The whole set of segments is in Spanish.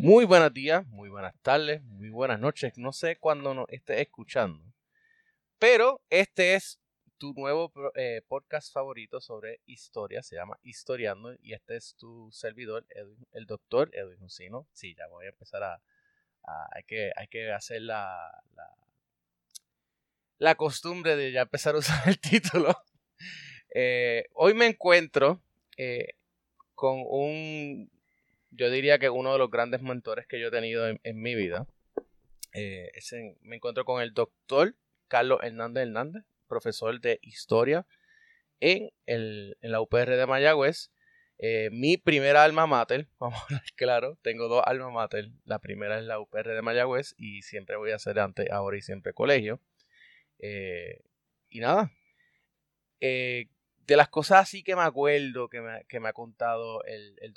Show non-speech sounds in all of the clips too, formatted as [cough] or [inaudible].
Muy buenos días, muy buenas tardes, muy buenas noches. No sé cuándo nos estés escuchando. Pero este es tu nuevo eh, podcast favorito sobre historia. Se llama Historiando. Y este es tu servidor, el doctor Edwin Jusino. Sí, ya voy a empezar a. hay, que, hay que hacer la, la, costumbre de ya empezar a usar [laughs] el título. Eh, hoy me encuentro eh, con un yo diría que uno de los grandes mentores que yo he tenido en, mi vida. Eh, me encuentro con el doctor Carlos Hernández Hernández, profesor de historia en, el, en la UPR de Mayagüez. Eh, mi primera alma mater, [laughs] vamos a ver claro, tengo dos alma mater. La primera es la UPR de Mayagüez y siempre voy a hacer antes, ahora y siempre colegio. Eh, y nada, de las cosas así que me acuerdo que me, ha contado el,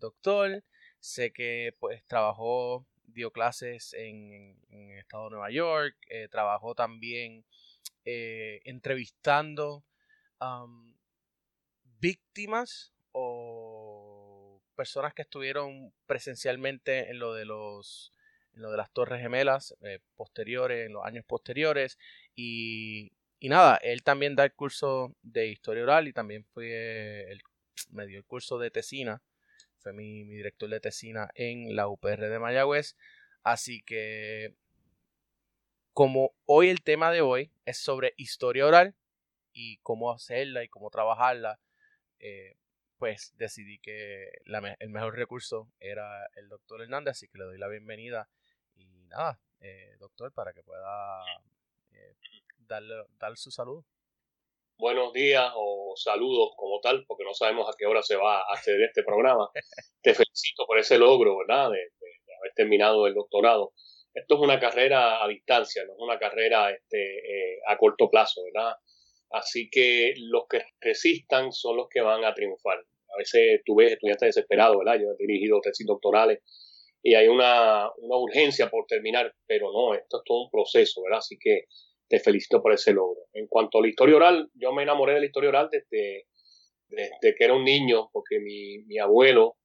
doctor, sé que pues trabajó, dio clases en, el estado de Nueva York, eh, trabajó también eh, entrevistando víctimas o personas que estuvieron presencialmente en lo de los en lo de las torres gemelas eh, posteriores en los años posteriores y y nada, él también da el curso de historia oral y también fue el, me dio el curso de tesina. Fue mi, director de tesina en la UPR de Mayagüez. Así que, como hoy el tema de hoy es sobre historia oral y cómo hacerla y cómo trabajarla, eh, pues decidí que el mejor recurso era el doctor Hernández, así que le doy la bienvenida. Y nada, eh, doctor, para que pueda eh, darle, darle su saludo. Buenos días o saludos como tal, porque no sabemos a qué hora se va a acceder este programa. [laughs] Te felicito por ese logro, ¿verdad? De, haber terminado el doctorado. Esto es una carrera a distancia, no es una carrera este, eh, a corto plazo, ¿verdad? Así que los que resistan son los que van a triunfar. A veces tú ves estudiantes desesperados, ¿verdad? Yo he dirigido tesis doctorales y hay una, una urgencia por terminar, pero no, esto es todo un proceso, ¿verdad? Así que te felicito por ese logro. En cuanto a la historia oral, yo me enamoré de la historia oral desde, desde que era un niño, porque mi, mi abuelo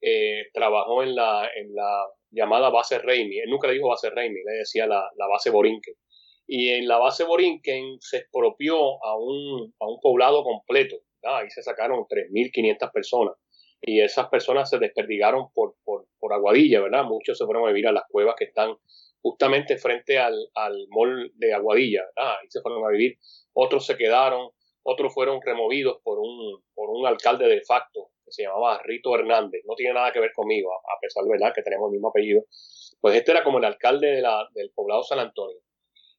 eh, trabajó en la, en la llamada base Raimi. Él nunca le dijo base Raimi, le decía la, la base Borinquen. Y en la base Borinquen se expropió a un, a un poblado completo. Ahí se sacaron 3.500 personas. Y esas personas se desperdigaron por, por, por Aguadilla, ¿verdad? Muchos se fueron a vivir a las cuevas que están justamente frente al, al mall de Aguadilla, ahí se fueron a vivir, otros se quedaron, otros fueron removidos por un, por un alcalde de facto que se llamaba Rito Hernández, no tiene nada que ver conmigo, a pesar de verdad que tenemos el mismo apellido, pues este era como el alcalde de la, del poblado San Antonio.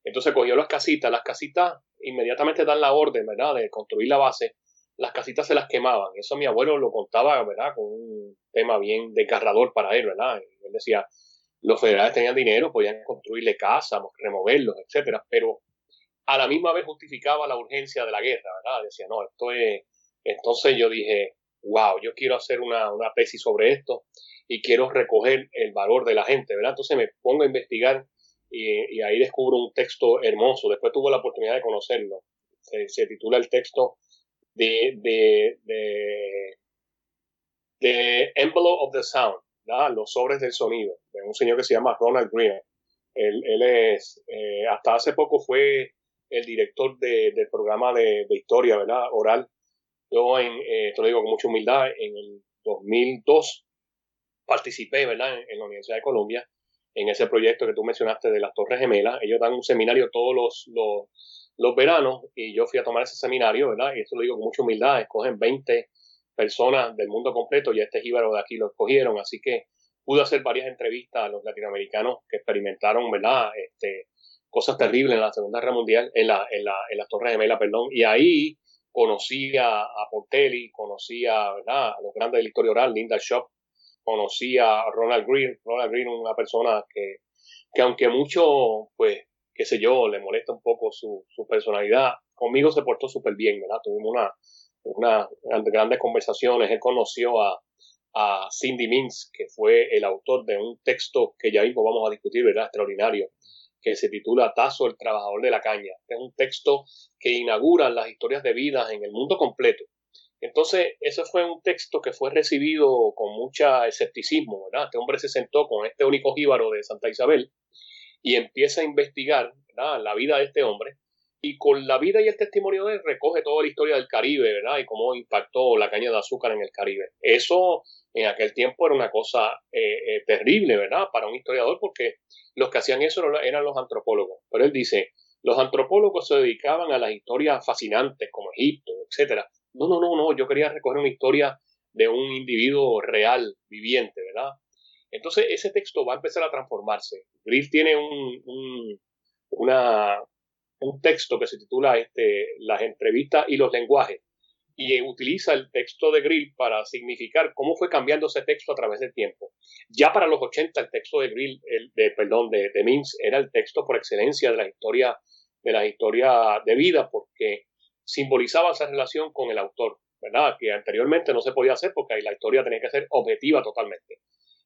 Entonces cogió las casitas, las casitas inmediatamente dan la orden, ¿verdad?, de construir la base, las casitas se las quemaban. Eso mi abuelo lo contaba, ¿verdad?, con un tema bien desgarrador para él, ¿verdad? Él decía, los federales tenían dinero, podían construirle casas, removerlos, etcétera, pero a la misma vez justificaba la urgencia de la guerra, ¿verdad? Decía, no, esto es... Entonces yo dije, wow, yo quiero hacer una, una tesis sobre esto y quiero recoger el valor de la gente, ¿verdad? Entonces me pongo a investigar y, ahí descubro un texto hermoso. Después tuve la oportunidad de conocerlo. Se, titula el texto de, de, de, de Envelope of the Sound los sobres del sonido, de un señor que se llama Ronald Green. Él, él es, eh, hasta hace poco fue el director de, del programa de, de, historia, ¿verdad? Oral. Yo, en, eh, te lo digo con mucha humildad, en el 2002 participé, ¿verdad? En, la Universidad de Colombia, en ese proyecto que tú mencionaste de las Torres Gemelas. Ellos dan un seminario todos los, los, los veranos y yo fui a tomar ese seminario, ¿verdad? Y esto lo digo con mucha humildad, escogen 20 personas del mundo completo y este jíbaro de aquí lo escogieron, así que pude hacer varias entrevistas a los latinoamericanos que experimentaron, ¿verdad? Este, cosas terribles en la Segunda Guerra Mundial, en, la, en, la, en las Torres Gemelas, perdón, y ahí conocí a, Portelli, conocí a, ¿verdad? a los grandes de la historia oral, Linda Shop, conocí a Ronald Green, Ronald Green, una persona que, que aunque mucho, pues, qué sé yo, le molesta un poco su, su personalidad, conmigo se portó súper bien, ¿verdad? Tuvimos una, unas grandes conversaciones. Él conoció a, Cindy Mintz, que fue el autor de un texto que ya mismo vamos a discutir, ¿verdad? Extraordinario, que se titula Tazo, el trabajador de la caña. Es un texto que inaugura las historias de vida en el mundo completo. Entonces, ese fue un texto que fue recibido con mucha escepticismo, ¿verdad? Este hombre se sentó con este único jíbaro de Santa Isabel y empieza a investigar la vida de este hombre y con la vida y el testimonio de él recoge toda la historia del Caribe, ¿verdad? Y cómo impactó la caña de azúcar en el Caribe. Eso en aquel tiempo era una cosa eh, eh, terrible, ¿verdad? Para un historiador, porque los que hacían eso eran los antropólogos. Pero él dice, los antropólogos se dedicaban a las historias fascinantes como Egipto, etcétera. No, no, no, no, yo quería recoger una historia de un individuo real, viviente, ¿verdad? Entonces ese texto va a empezar a transformarse. Grill tiene un, una, un texto que se titula este, Las entrevistas y los lenguajes y utiliza el texto de Grill para significar cómo fue cambiando ese texto a través del tiempo. Ya para los 80 el texto de Grill, de, perdón, de, de Mins era el texto por excelencia de la historia de la historia de vida porque simbolizaba esa relación con el autor, ¿verdad? Que anteriormente no se podía hacer porque la historia tenía que ser objetiva totalmente.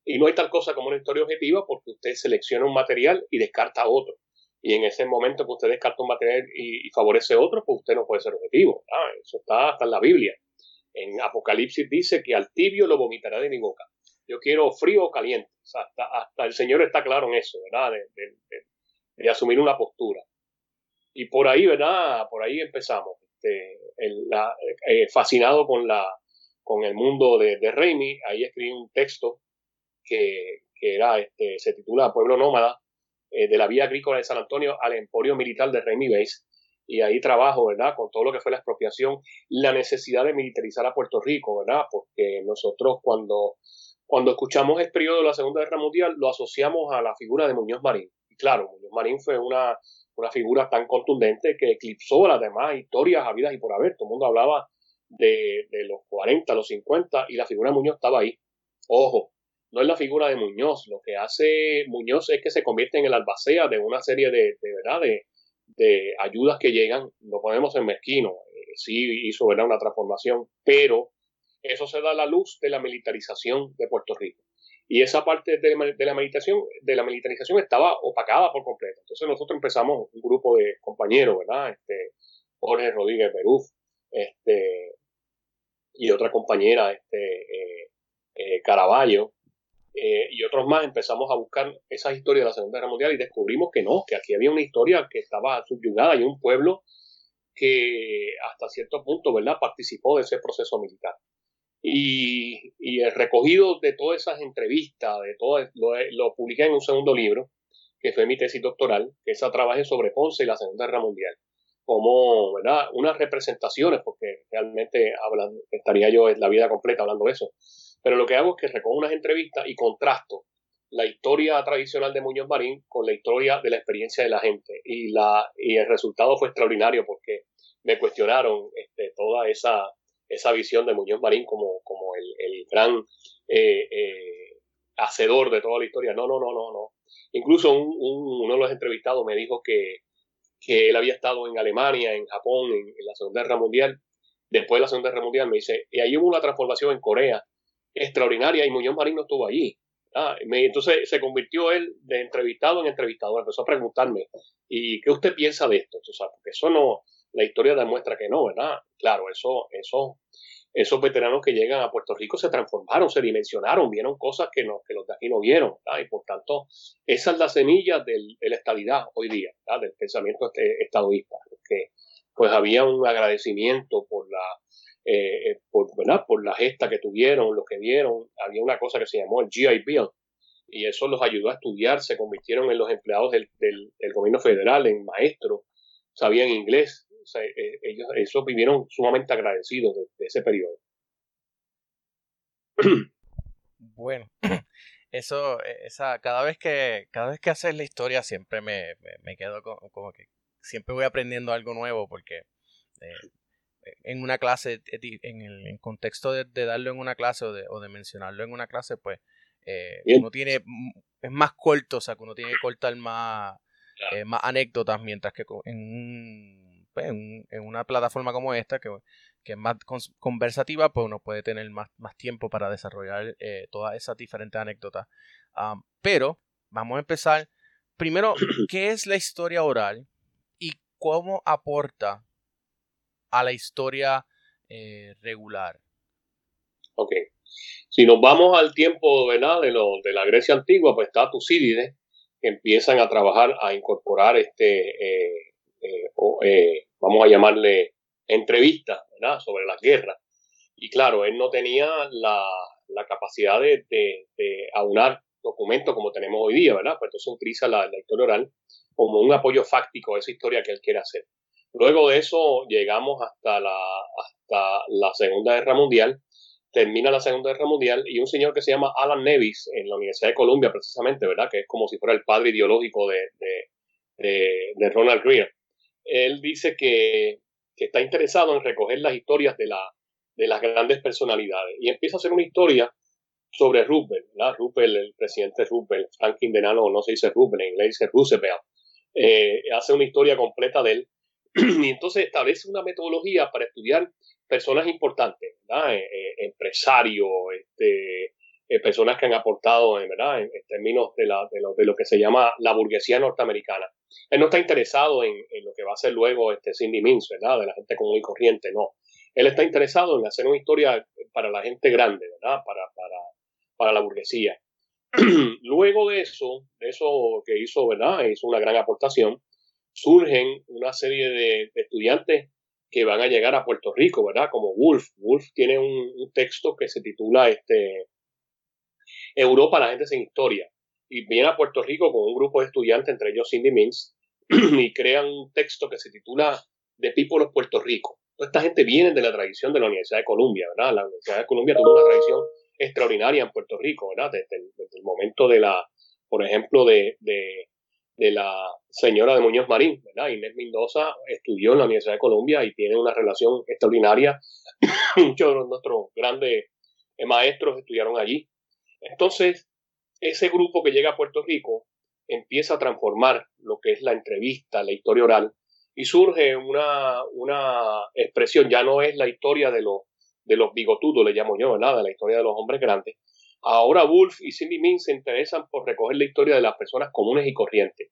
Y no hay tal cosa como una historia objetiva porque usted selecciona un material y descarta otro. Y en ese momento que usted descarta un material y, favorece otro, pues usted no puede ser objetivo. Eso está hasta en la Biblia. En Apocalipsis dice que al tibio lo vomitará de mi boca. Yo quiero frío o caliente. hasta, hasta, el Señor está claro en eso, ¿verdad? De, asumir una postura. Y por ahí, ¿verdad? Por ahí empezamos. Este, eh, fascinado con, la, con el mundo de, de ahí escribí un texto que, era, este, se titula Pueblo Nómada, eh, de la vía agrícola de San Antonio al emporio militar de Remy Base. Y ahí trabajo, ¿verdad? Con todo lo que fue la expropiación, la necesidad de militarizar a Puerto Rico, ¿verdad? Porque nosotros cuando, cuando escuchamos el periodo de la Segunda Guerra Mundial lo asociamos a la figura de Muñoz Marín. Y claro, Muñoz Marín fue una, una figura tan contundente que eclipsó las demás historias habidas y por haber. Todo el mundo hablaba de, de los 40, los 50 y la figura de Muñoz estaba ahí. Ojo, no es la figura de Muñoz. Lo que hace Muñoz es que se convierte en el albacea de una serie de, de verdad, de, ayudas que llegan. Lo ponemos en mezquino. Eh, sí hizo ¿verdad? una transformación, pero eso se da a la luz de la militarización de Puerto Rico. Y esa parte de, la militarización, de la militarización estaba opacada por completo. Entonces nosotros empezamos un grupo de compañeros, ¿verdad? Este, Jorge Rodríguez Beruf, este, y otra compañera, este, eh, eh, Caraballo, eh, y otros más empezamos a buscar esas historias de la Segunda Guerra Mundial y descubrimos que no, que aquí había una historia que estaba subyugada y un pueblo que hasta cierto punto, ¿verdad?, participó de ese proceso militar. Y, y el recogido de todas esas entrevistas, de todo, lo, lo, publiqué en un segundo libro, que fue mi tesis doctoral, que esa trabaje sobre Ponce y la Segunda Guerra Mundial, como, ¿verdad?, unas representaciones, porque realmente hablan, estaría yo en la vida completa hablando de eso, pero lo que hago es que recojo unas entrevistas y contrasto la historia tradicional de Muñoz Marín con la historia de la experiencia de la gente. Y, la, y el resultado fue extraordinario porque me cuestionaron este, toda esa, esa visión de Muñoz Marín como, como el, el gran eh, eh, hacedor de toda la historia. No, no, no, no, no. Incluso un, uno de los entrevistados me dijo que, que él había estado en Alemania, en Japón, en, en, la Segunda Guerra Mundial. Después de la Segunda Guerra Mundial me dice, y ahí hubo una transformación en Corea extraordinaria y Muñoz Marín no estuvo allí. Ah, entonces se convirtió él de entrevistado en entrevistador, empezó a preguntarme, ¿y qué usted piensa de esto? O sea, porque eso no, la historia demuestra que no, ¿verdad? Claro, eso, eso, esos veteranos que llegan a Puerto Rico se transformaron, se dimensionaron, vieron cosas que, no, que los de aquí no vieron, y por tanto, esa es la semilla del, de la estabilidad hoy día, del pensamiento este, estadoísta, que pues había un agradecimiento por la eh, eh, por, la gesta que tuvieron, lo que vieron, había una cosa que se llamó el GI Bill, y eso los ayudó a estudiar, se convirtieron en los empleados del, gobierno federal, en maestros, sabían inglés, eh, ellos eso vivieron sumamente agradecidos de, ese periodo. [clears throat] Bueno, [clears throat] eso, esa, cada vez que, cada vez que haces la historia siempre me, me, quedo como, que siempre voy aprendiendo algo nuevo porque en una clase, eh, en el contexto de, darlo en una clase o de, o de mencionarlo en una clase, pues eh, uno tiene, es más corto, o sea, que uno tiene que cortar más, eh, más anécdotas, mientras que pues, en, en, una plataforma como esta, que, que es más conversativa, pues uno puede tener más, más tiempo para desarrollar todas esas diferentes anécdotas. Pero vamos a empezar. Primero, [clears throat] ¿qué es la historia oral y cómo aporta a la historia eh, regular. Ok. Si nos vamos al tiempo ¿verdad? De, lo, de la Grecia antigua, pues está Tucídides, que empiezan a trabajar, a incorporar este, eh, eh, vamos a llamarle entrevistas ¿verdad? sobre la guerra. Y claro, él no tenía la, la capacidad de, de, aunar documentos como tenemos hoy día, ¿verdad? Pues entonces utiliza la, la historia oral como un apoyo fáctico a esa historia que él quiere hacer. Luego de eso llegamos hasta la, hasta la Segunda Guerra Mundial, termina la Segunda Guerra Mundial y un señor que se llama Alan Nevis en la Universidad de Columbia precisamente, ¿verdad? Que es como si fuera el padre ideológico de, de, Ronald Greer. Él dice que, que, está interesado en recoger las historias de, la, de las grandes personalidades y empieza a hacer una historia sobre Roosevelt, ¿verdad? Roosevelt, el presidente Roosevelt, Franklin Delano, no se dice Roosevelt, en inglés dice Roosevelt. Eh, hace una historia completa de él [clears throat] y entonces establece una metodología para estudiar personas importantes, ¿verdad? Eh, eh, empresarios, este, personas que han aportado ¿verdad? En, términos de, la, de, lo, de, lo, que se llama la burguesía norteamericana. Él no está interesado en, en, lo que va a ser luego este Cindy Mins, ¿verdad? de la gente común y corriente, no. Él está interesado en hacer una historia para la gente grande, ¿verdad? Para, para, para la burguesía. [clears throat] luego de eso, de eso que hizo, ¿verdad? Hizo una gran aportación surgen una serie de, estudiantes que van a llegar a Puerto Rico, ¿verdad? Como Wolf. Wolf tiene un, texto que se titula este, Europa, la gente sin historia. Y viene a Puerto Rico con un grupo de estudiantes, entre ellos Cindy Mins, [clears throat] y crean un texto que se titula The People of Puerto Rico. esta gente viene de la tradición de la Universidad de Columbia, ¿verdad? La Universidad de Columbia tuvo una tradición extraordinaria en Puerto Rico, ¿verdad? Desde el, momento de la, por ejemplo, de la señora de Muñoz Marín, ¿verdad? Inés Mendoza estudió en la Universidad de Columbia y tiene una relación extraordinaria. [coughs] Muchos de nuestros grandes eh, maestros estudiaron allí. Entonces, ese grupo que llega a Puerto Rico empieza a transformar lo que es la entrevista, la historia oral, y surge una, una expresión, ya no es la historia de los, de los bigotudos, le llamo yo, ¿verdad? De la historia de los hombres grandes, Ahora Wolf y Cindy Means se interesan por recoger la historia de las personas comunes y corrientes.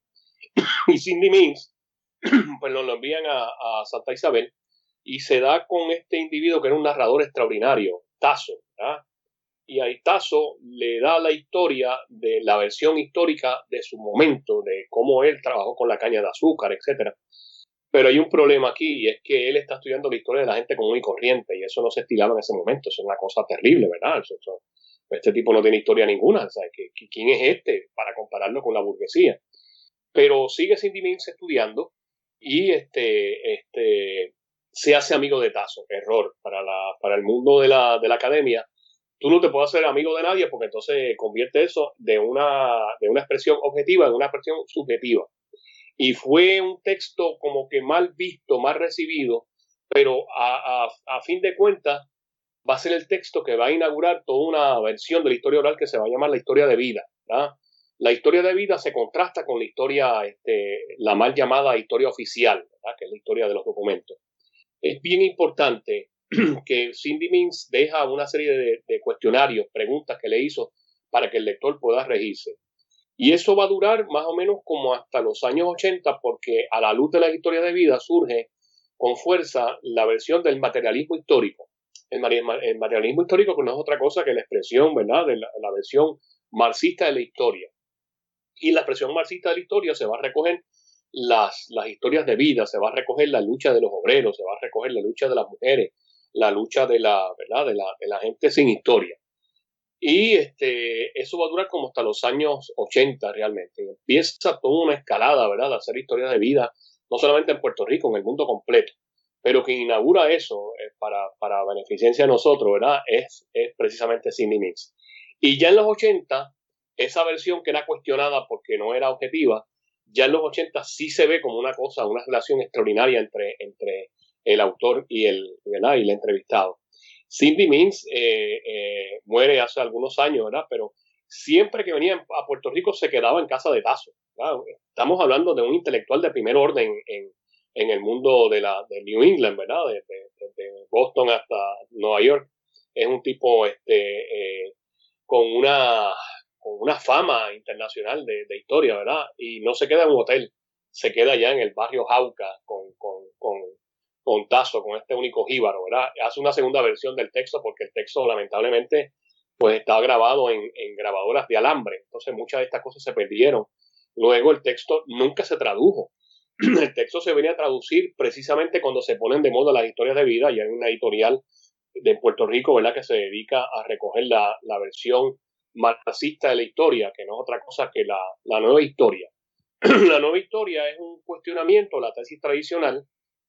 [clears throat] y Cindy Means, [clears throat] pues lo envían a, Santa Isabel y se da con este individuo que era un narrador extraordinario, Tazo. Y a Tazo le da la historia de la versión histórica de su momento, de cómo él trabajó con la caña de azúcar, etc. Pero hay un problema aquí y es que él está estudiando la historia de la gente común y corriente y eso no se estilaba en ese momento. Eso es una cosa terrible, ¿verdad? Este tipo no tiene historia ninguna, ¿sabes? ¿Quién es este para compararlo con la burguesía? Pero sigue Cindy Mins estudiando y este, este, se hace amigo de Tazo. Error para, la, para el mundo de la, de la academia. Tú no te puedes hacer amigo de nadie porque entonces convierte eso de una, de una expresión objetiva en una expresión subjetiva. Y fue un texto como que mal visto, mal recibido, pero a, a, a fin de cuentas va a ser el texto que va a inaugurar toda una versión de la historia oral que se va a llamar la historia de vida. La historia de vida se contrasta con la historia, este, la mal llamada historia oficial, que es la historia de los documentos. Es bien importante [clears throat] que Cindy Mins deja una serie de, de cuestionarios, preguntas que le hizo para que el lector pueda regirse. Y eso va a durar más o menos como hasta los años 80, porque a la luz de la historia de vida surge con fuerza la versión del materialismo histórico el, materialismo histórico que no es otra cosa que la expresión, ¿verdad?, de la, versión marxista de la historia. Y la expresión marxista de la historia se va a recoger las, las historias de vida, se va a recoger la lucha de los obreros, se va a recoger la lucha de las mujeres, la lucha de la, ¿verdad? De la, de la gente sin historia. Y este, eso va a durar como hasta los años 80 realmente. Empieza toda una escalada, ¿verdad? De hacer historias de vida, no solamente en Puerto Rico, en el mundo completo pero quien inaugura eso eh, para, para beneficencia de nosotros, ¿verdad? Es, es precisamente Cindy Mix. Y ya en los 80, esa versión que era cuestionada porque no era objetiva, ya en los 80 sí se ve como una cosa, una relación extraordinaria entre, entre el autor y el, ¿verdad? y el entrevistado. Cindy Mins eh, eh, muere hace algunos años, ¿verdad? Pero siempre que venía a Puerto Rico se quedaba en casa de Tazo. Estamos hablando de un intelectual de primer orden en, en el mundo de, la, de New England, ¿verdad? Desde Boston hasta Nueva York. Es un tipo este, eh, con, una, con una fama internacional de, de, historia, ¿verdad? Y no se queda en un hotel, se queda allá en el barrio Jauca con, con, con, contazo con este único jíbaro, ¿verdad? Hace una segunda versión del texto porque el texto lamentablemente pues estaba grabado en, en grabadoras de alambre, entonces muchas de estas cosas se perdieron. Luego el texto nunca se tradujo. El texto se venía a traducir precisamente cuando se ponen de moda las historias de vida y hay una editorial de Puerto Rico, ¿verdad?, que se dedica a recoger la, versión marxista de la historia, que no es otra cosa que la, nueva historia. [clears throat] la nueva historia es un cuestionamiento, la tesis tradicional,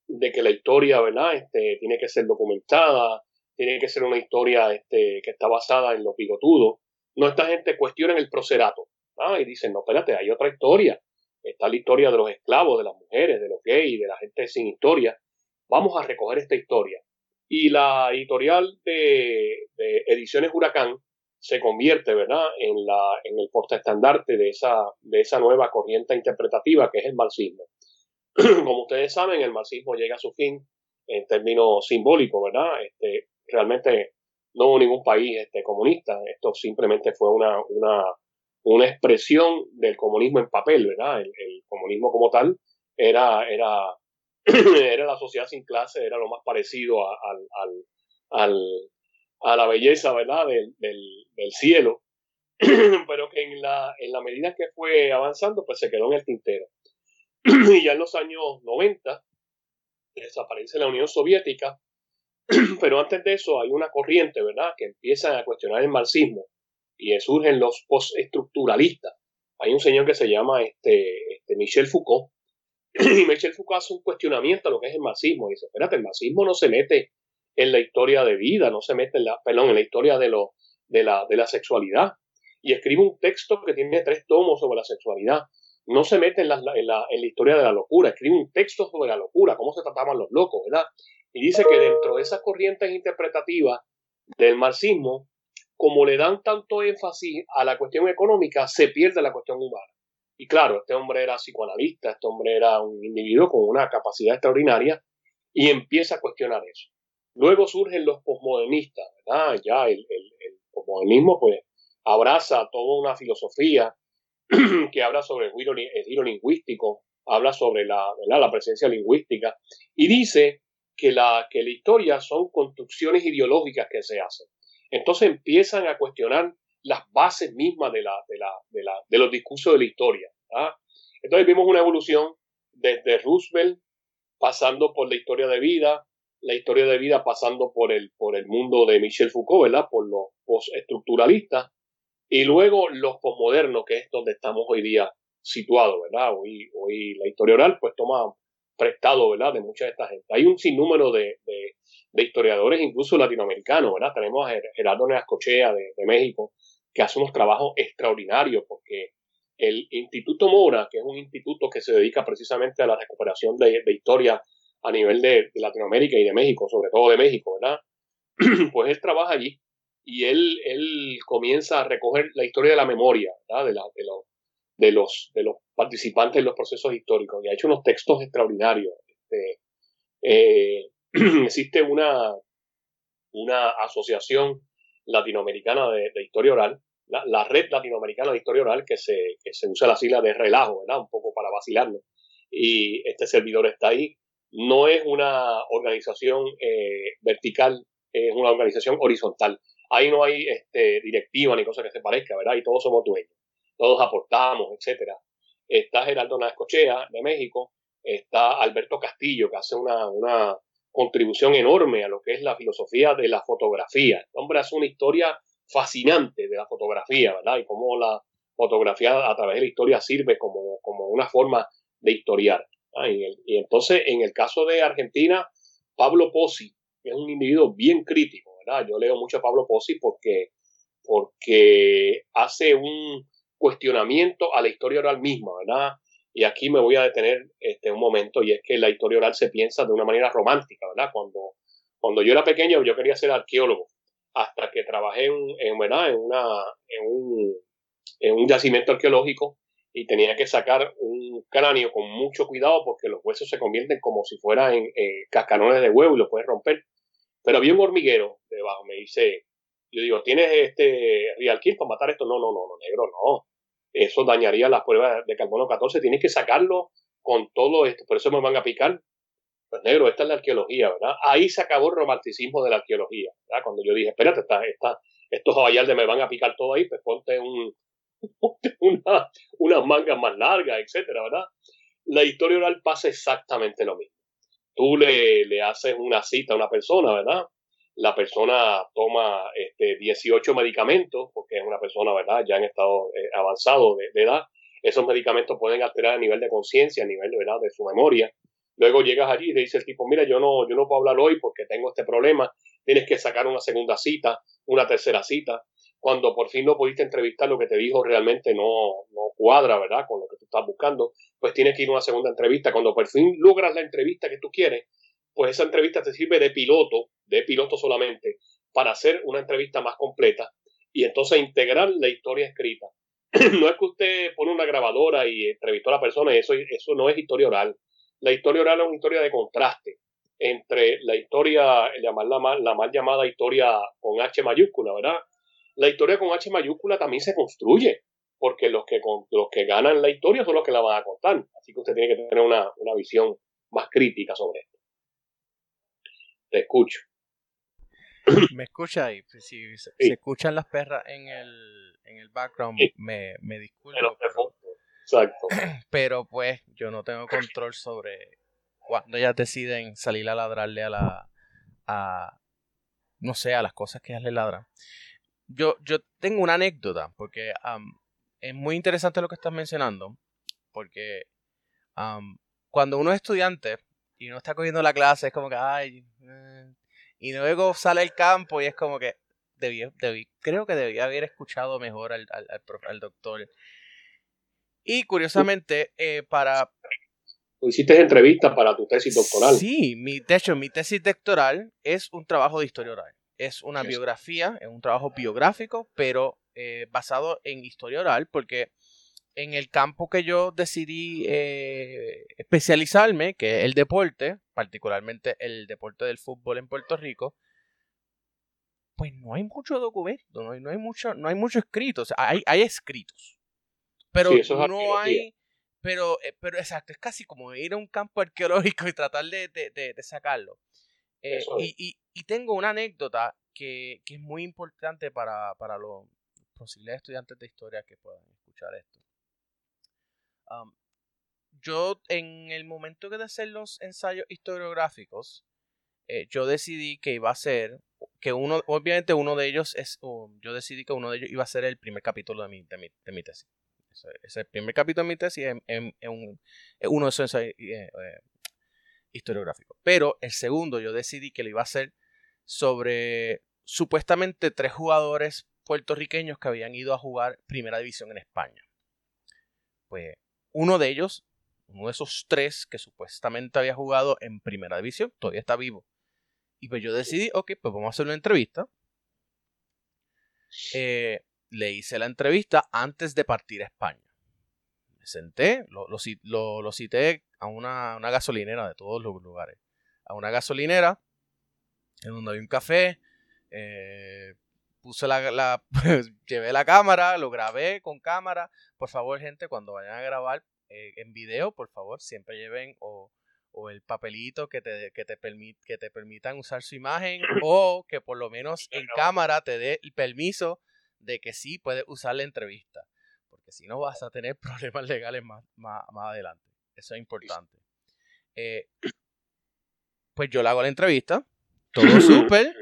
de que la historia, ¿verdad?, este, tiene que ser documentada, tiene que ser una historia este, que está basada en lo bigotudo. No, esta gente cuestiona el procerato ¿ah? y dicen, no, espérate, hay otra historia. Está la historia de los esclavos, de las mujeres, de los gays, de la gente sin historia. Vamos a recoger esta historia. Y la editorial de, Ediciones Huracán se convierte, ¿verdad?, en, la, en el portaestandarte de esa, de esa nueva corriente interpretativa que es el marxismo. [clears throat] Como ustedes saben, el marxismo llega a su fin en términos simbólicos, ¿verdad? Este, realmente no hubo ningún país este, comunista, esto simplemente fue una, una, una expresión del comunismo en papel, ¿verdad? El, comunismo como tal era, era, [clears throat] era la sociedad sin clase, era lo más parecido a, al, al, a la belleza, ¿verdad? Del cielo, [clears throat] pero que en la, en la medida que fue avanzando, pues se quedó en el tintero. [clears throat] y ya en los años 90 desaparece la Unión Soviética, pero antes de eso hay una corriente, ¿verdad?, que empieza a cuestionar el marxismo y surgen los postestructuralistas. Hay un señor que se llama este, este Michel Foucault, [clears throat] y Michel Foucault hace un cuestionamiento a lo que es el marxismo. Y dice, espérate, el marxismo no se mete en la historia de vida, no se mete en la, perdón, en la historia de, lo, de, la, de la sexualidad. Y escribe un texto que tiene tres tomos sobre la sexualidad no se mete en la, en, la, historia de la locura, escribe un texto sobre la locura, cómo se trataban los locos, ¿verdad? Y dice que dentro de esas corrientes interpretativas del marxismo, como le dan tanto énfasis a la cuestión económica, se pierde la cuestión humana. Y claro, este hombre era psicoanalista, este hombre era un individuo con una capacidad extraordinaria y empieza a cuestionar eso. Luego surgen los posmodernistas, ¿verdad? Ya el, el, el posmodernismo pues abraza toda una filosofía [clears throat] que habla sobre el giro, lingüístico, habla sobre la, la presencia lingüística y dice que la, que la historia son construcciones ideológicas que se hacen. Entonces empiezan a cuestionar las bases mismas de, la, de, la, de, la, de los discursos de la historia. Entonces vimos una evolución desde Roosevelt, pasando por la historia de vida, la historia de vida pasando por el, por el mundo de Michel Foucault, ¿verdad? por los postestructuralistas, y luego los posmodernos, que es donde estamos hoy día situados, ¿verdad? Hoy, hoy la historia oral pues toma prestado, ¿verdad? De mucha de esta gente. Hay un sinnúmero de, de, historiadores, incluso latinoamericanos, ¿verdad? Tenemos a Gerardo Neascochea de, de México, que hace unos trabajos extraordinarios, porque el Instituto Mora, que es un instituto que se dedica precisamente a la recuperación de, de historia a nivel de, Latinoamérica y de México, sobre todo de México, ¿verdad? [clears throat] pues él trabaja allí y él, él comienza a recoger la historia de la memoria de, la, de, de, los, de los participantes en los procesos históricos y ha hecho unos textos extraordinarios. Este, eh, [clears throat] existe una, una asociación latinoamericana de, historia oral, la, red latinoamericana de historia oral que se, que se usa la sigla de relajo, ¿verdad? Un poco para vacilarlo. Y este servidor está ahí. No es una organización eh, vertical, es una organización horizontal. Ahí no hay este, directiva ni cosa que se parezca, ¿verdad? Y todos somos dueños, todos aportamos, etcétera. Está Geraldo Nazcochea de México, está Alberto Castillo, que hace una, una contribución enorme a lo que es la filosofía de la fotografía. El hombre hace una historia fascinante de la fotografía, ¿verdad? Y cómo la fotografía a través de la historia sirve como, como una forma de historiar. Y, y, entonces, en el caso de Argentina, Pablo Pozzi, es un individuo bien crítico, yo leo mucho a Pablo Pozzi porque, porque hace un cuestionamiento a la historia oral misma, ¿verdad? Y aquí me voy a detener este, un momento, y es que la historia oral se piensa de una manera romántica, ¿verdad? Cuando, cuando yo era pequeño yo quería ser arqueólogo, hasta que trabajé en, una, en, un, en un yacimiento arqueológico y tenía que sacar un cráneo con mucho cuidado porque los huesos se convierten como si fueran en, cascarones de huevo y los puedes romper. Pero había un hormiguero debajo, me dice, yo digo, ¿tienes este Kill para matar esto? No, no, no, no, negro, no. Eso dañaría las pruebas de carbono 14, tienes que sacarlo con todo esto, por eso me van a picar. Pues negro, esta es la arqueología, ¿verdad? Ahí se acabó el romanticismo de la arqueología. Cuando yo dije, espérate, estos caballardes me van a picar todo ahí, pues ponte un, [laughs] una, unas mangas más largas, etcétera, ¿verdad? La historia oral pasa exactamente lo mismo. Tú le, le haces una cita a una persona, ¿verdad? La persona toma este, 18 medicamentos, porque es una persona, ¿verdad? Ya en estado eh, avanzado de, edad. Esos medicamentos pueden alterar a nivel de conciencia, a nivel ¿verdad? de su memoria. Luego llegas allí y le dice el tipo, mira, yo no, yo no puedo hablar hoy porque tengo este problema. Tienes que sacar una segunda cita, una tercera cita cuando por fin no pudiste entrevistar, lo que te dijo realmente no, no cuadra, ¿verdad? Con lo que tú estás buscando, pues tienes que ir a una segunda entrevista. Cuando por fin logras la entrevista que tú quieres, pues esa entrevista te sirve de piloto, de piloto solamente, para hacer una entrevista más completa y entonces integrar la historia escrita. [clears throat] no es que usted pone una grabadora y entrevistó a la persona, eso, eso no es historia oral. La historia oral es una historia de contraste entre la historia, la la mal llamada historia con H mayúscula, ¿verdad? la historia con H mayúscula también se construye, porque los que, los que ganan la historia son los que la van a contar. Así que usted tiene que tener una, visión más crítica sobre esto. Te escucho. [clears throat] ¿Me escucha ahí? Pues si se, escuchan las perras en el, en el background, me, me disculpo. Pero, Exacto. [clears throat] Pero pues yo no tengo control sobre cuando ellas deciden salir a ladrarle a la... A, no sé, a las cosas que ellas le ladran yo, yo tengo una anécdota, porque es muy interesante lo que estás mencionando, porque cuando uno es estudiante y uno está cogiendo la clase, es como que, ay, eh", y luego sale el campo y es como que, debí, debí, creo que debía haber escuchado mejor al, al, al, doctor. Y curiosamente, eh, para... Hiciste entrevistas para tu tesis doctoral. Sí, mi, de hecho, mi tesis doctoral es un trabajo de historia oral es una biografía, es un trabajo biográfico, pero eh, basado en historia oral, porque en el campo que yo decidí eh, especializarme, que es el deporte, particularmente el deporte del fútbol en Puerto Rico, pues no hay mucho documento, no hay, no hay mucho, no hay mucho escrito, o sea, hay, hay escritos, pero no hay, pero, eh, pero exacto, es casi como ir a un campo arqueológico [laughs] y tratar de, de, de sacarlo. Eh, y, y, tengo una anécdota que, que es muy importante para, para, los posibles estudiantes de historia que puedan escuchar esto. Yo, en el momento de hacer los ensayos historiográficos, eh, yo decidí que iba a ser, que uno, obviamente uno de ellos es, yo decidí que uno de ellos iba a ser el primer capítulo de mi, de mi, de mi tesis. Ese, ese, primer capítulo de mi tesis es, un, uno de esos ensayos eh, historiográfico. Pero el segundo yo decidí que lo iba a hacer sobre supuestamente tres jugadores puertorriqueños que habían ido a jugar primera división en España. Pues uno de ellos, uno de esos tres que supuestamente había jugado en primera división, todavía está vivo. Y pues yo decidí, ok, pues vamos a hacer una entrevista. Eh, le hice la entrevista antes de partir a España. Me senté, lo, lo, lo cité a una, gasolinera de todos los lugares. A una gasolinera en donde había un café. Eh, puse la, [laughs] llevé la cámara, lo grabé con cámara. Por favor, gente, cuando vayan a grabar eh, en video, por favor, siempre lleven o, el papelito que te, que, te que te permitan usar su imagen [coughs] o que por lo menos en cámara te dé el permiso de que sí puedes usar la entrevista. Porque si no vas a tener [laughs] problemas legales más, más adelante. Eso es importante. Eh, pues yo le hago la entrevista, todo [coughs] súper.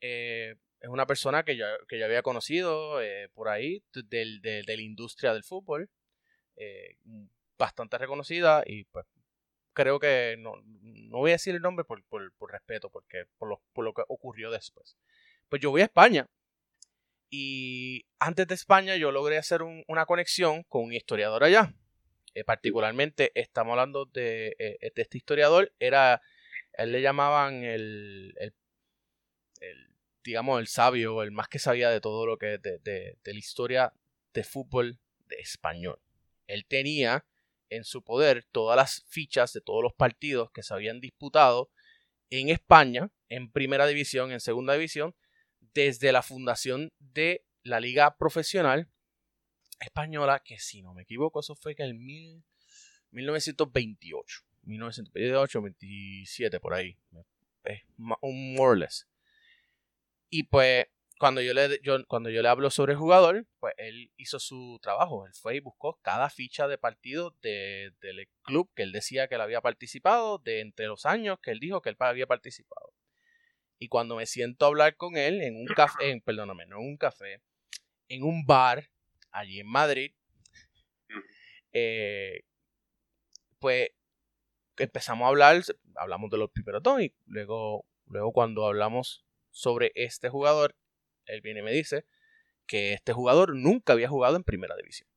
Eh, es una persona que yo, que yo había conocido eh, por ahí, de, de, la industria del fútbol, bastante reconocida y pues creo que no, no voy a decir el nombre por, por, por respeto, porque por lo, por lo que ocurrió después. Pues yo voy a España y antes de España yo logré hacer una conexión con un historiador allá. Eh, particularmente estamos hablando de, eh, de, este historiador, era, él le llamaban el, digamos, el sabio, el más que sabía de todo lo que, de, de, de la historia de fútbol de español. Él tenía en su poder todas las fichas de todos los partidos que se habían disputado en España, en primera división, en segunda división, desde la fundación de la liga profesional española, que si no me equivoco, eso fue que en 1928. 1928, 27, por ahí. Es un more Y pues, cuando yo, le, cuando yo le hablo sobre el jugador, pues él hizo su trabajo. Él fue y buscó cada ficha de partido del club que él decía que él había participado, de entre los años que él dijo que él había participado. Y cuando me siento a hablar con él en un café, en, perdóname, no en un café, en un bar, allí en Madrid, eh, pues empezamos a hablar, hablamos de los piperotón y luego, luego cuando hablamos sobre este jugador, él viene y me dice que este jugador nunca había jugado en primera división.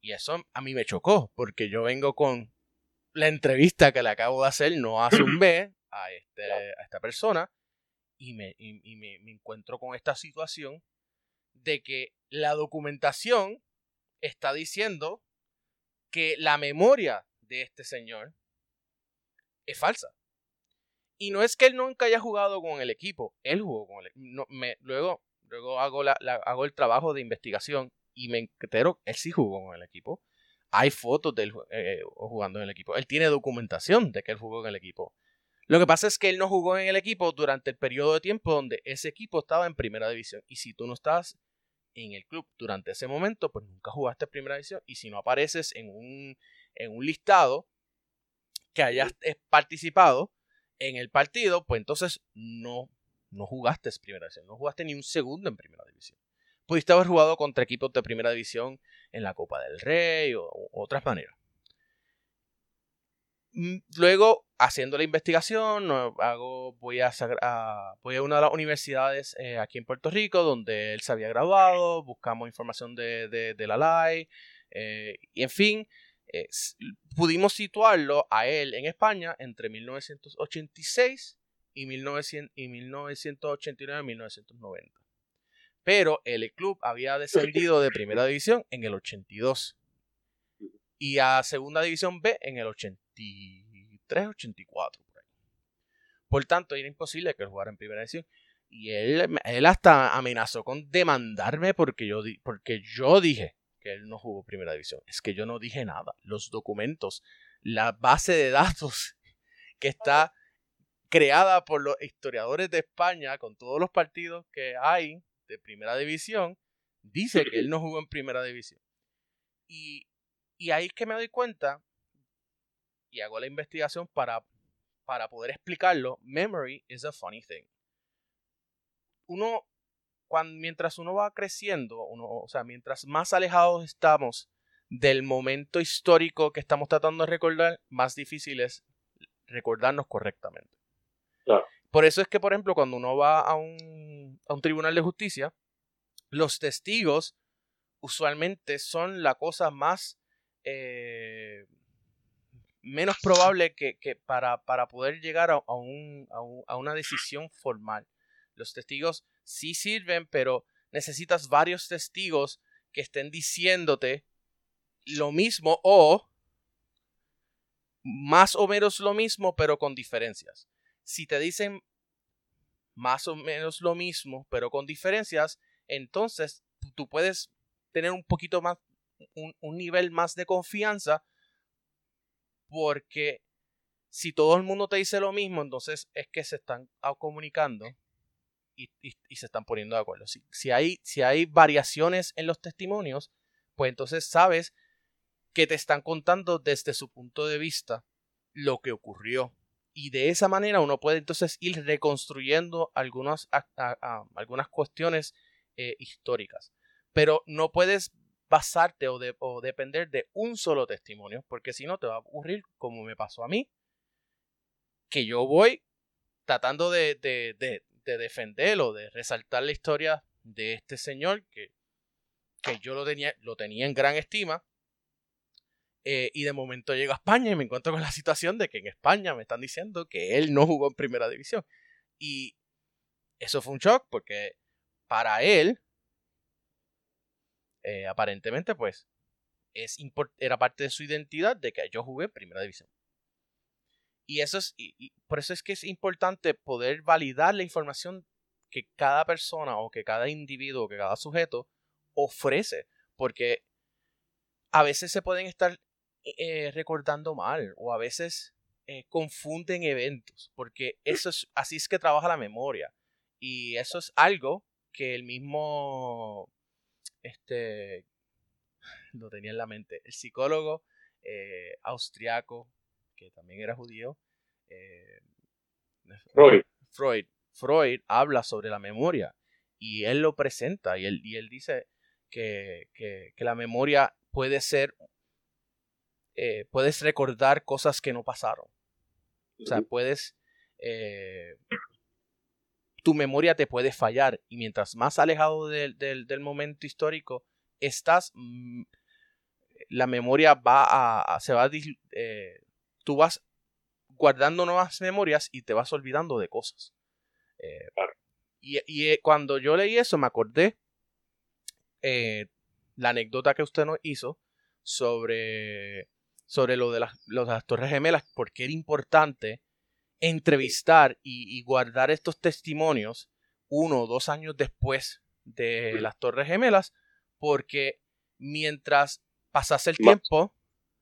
Y eso a mí me chocó, porque yo vengo con la entrevista que le acabo de hacer, no hace un [clears throat] B, a, este, a esta persona, y, me, y me, me encuentro con esta situación de que la documentación está diciendo que la memoria de este señor es falsa. Y no es que él nunca haya jugado con el equipo, él jugó con el equipo. luego luego hago, hago el trabajo de investigación y me entero, él sí jugó con el equipo. Hay fotos de él eh, jugando en el equipo. Él tiene documentación de que él jugó en el equipo. Lo que pasa es que él no jugó en el equipo durante el periodo de tiempo donde ese equipo estaba en primera división. Y si tú no estás en el club durante ese momento, pues nunca jugaste en primera división. Y si no apareces en un, en un listado que hayas participado en el partido, pues entonces no, no jugaste primera división. No jugaste ni un segundo en primera división. Pudiste haber jugado contra equipos de primera división en la Copa del Rey o, otras maneras. Mm, luego, haciendo la investigación, hago, voy, a, una de las universidades eh, aquí en Puerto Rico donde él se había graduado, buscamos información de, la LAI, eh, y en fin, pudimos situarlo a él en España entre 1986 y, 1989 1990. Pero el club había descendido de primera división en el 82 y a segunda división B en el 83, 84. Por, tanto, era imposible que él jugara en primera división. Y él, él hasta amenazó con demandarme porque yo, porque yo dije que él no jugó primera división. Es que yo no dije nada. Los documentos, la base de datos [laughs] que está creada por los historiadores de España con todos los partidos que hay de primera división, dice que él no jugó en primera división. Y, y ahí es que me doy cuenta y hago la investigación para, para poder explicarlo. Memory is a funny thing. Uno mientras uno va creciendo, uno, o sea, mientras más alejados estamos del momento histórico que estamos tratando de recordar, más difícil es recordarnos correctamente. Por eso es que, por ejemplo, cuando uno va a un, a un tribunal de justicia, los testigos usualmente son la cosa más eh, menos probable que, que para, para, poder llegar a, un, a, una decisión formal. Los testigos sí sirven, pero necesitas varios testigos que estén diciéndote lo mismo o más o menos lo mismo, pero con diferencias. Si te dicen más o menos lo mismo, pero con diferencias, entonces tú puedes tener un poquito más, un, un nivel más de confianza, porque si todo el mundo te dice lo mismo, entonces es que se están comunicando y, se están poniendo de acuerdo. Si, si, hay, si hay variaciones en los testimonios, pues entonces sabes que te están contando desde su punto de vista lo que ocurrió. Y de esa manera uno puede entonces ir reconstruyendo algunas, algunas cuestiones eh, históricas. Pero no puedes basarte o, de, o, depender de un solo testimonio, porque si no te va a ocurrir como me pasó a mí, que yo voy tratando de defender o de resaltar la historia de este señor que, que yo lo tenía, lo tenía en gran estima. Eh, y de momento llego a España y me encuentro con la situación de que en España me están diciendo que él no jugó en primera división. Y eso fue un shock porque para él, eh, aparentemente, pues, es era parte de su identidad de que yo jugué en primera división. Y eso es, por eso es que es importante poder validar la información que cada persona o que cada individuo, que cada sujeto ofrece, porque a veces se pueden estar eh, recordando mal o a veces eh, confunden eventos, porque eso es, así es que trabaja la memoria. Y eso es algo que el mismo, este, lo tenía en la mente, el psicólogo eh, austriaco, que también era judío, Freud. Freud. Freud habla sobre la memoria y él lo presenta y él, y él dice que, la memoria puede ser, eh, puedes recordar cosas que no pasaron. O sea, puedes, eh, tu memoria te puede fallar y mientras más alejado del, momento histórico estás, mm, la memoria va a, se va a, eh, tú vas guardando nuevas memorias y te vas olvidando de cosas. Y, cuando yo leí eso me acordé eh, la anécdota que usted nos hizo sobre, sobre lo de las, Torres Gemelas, porque era importante entrevistar y, guardar estos testimonios uno o dos años después de las Torres Gemelas, porque mientras pasase el tiempo,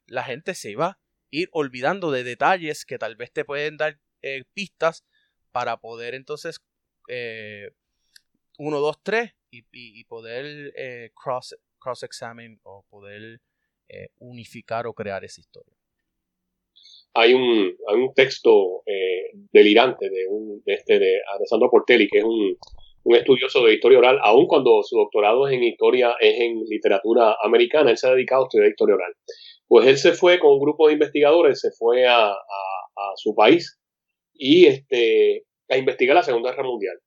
la gente se iba ir olvidando de detalles que tal vez te pueden dar eh, pistas para poder entonces eh, uno, dos, tres y, poder eh, cross, cross examine o poder eh, unificar o crear esa historia. Hay un, hay un texto eh, delirante de, un, de, este, de Alessandro Portelli, que es un, un estudioso de historia oral, aun cuando su doctorado es en historia, es en literatura americana, él se ha dedicado a estudiar historia oral. Pues él se fue con un grupo de investigadores, se fue a, su país y este, a investigar la Segunda Guerra Mundial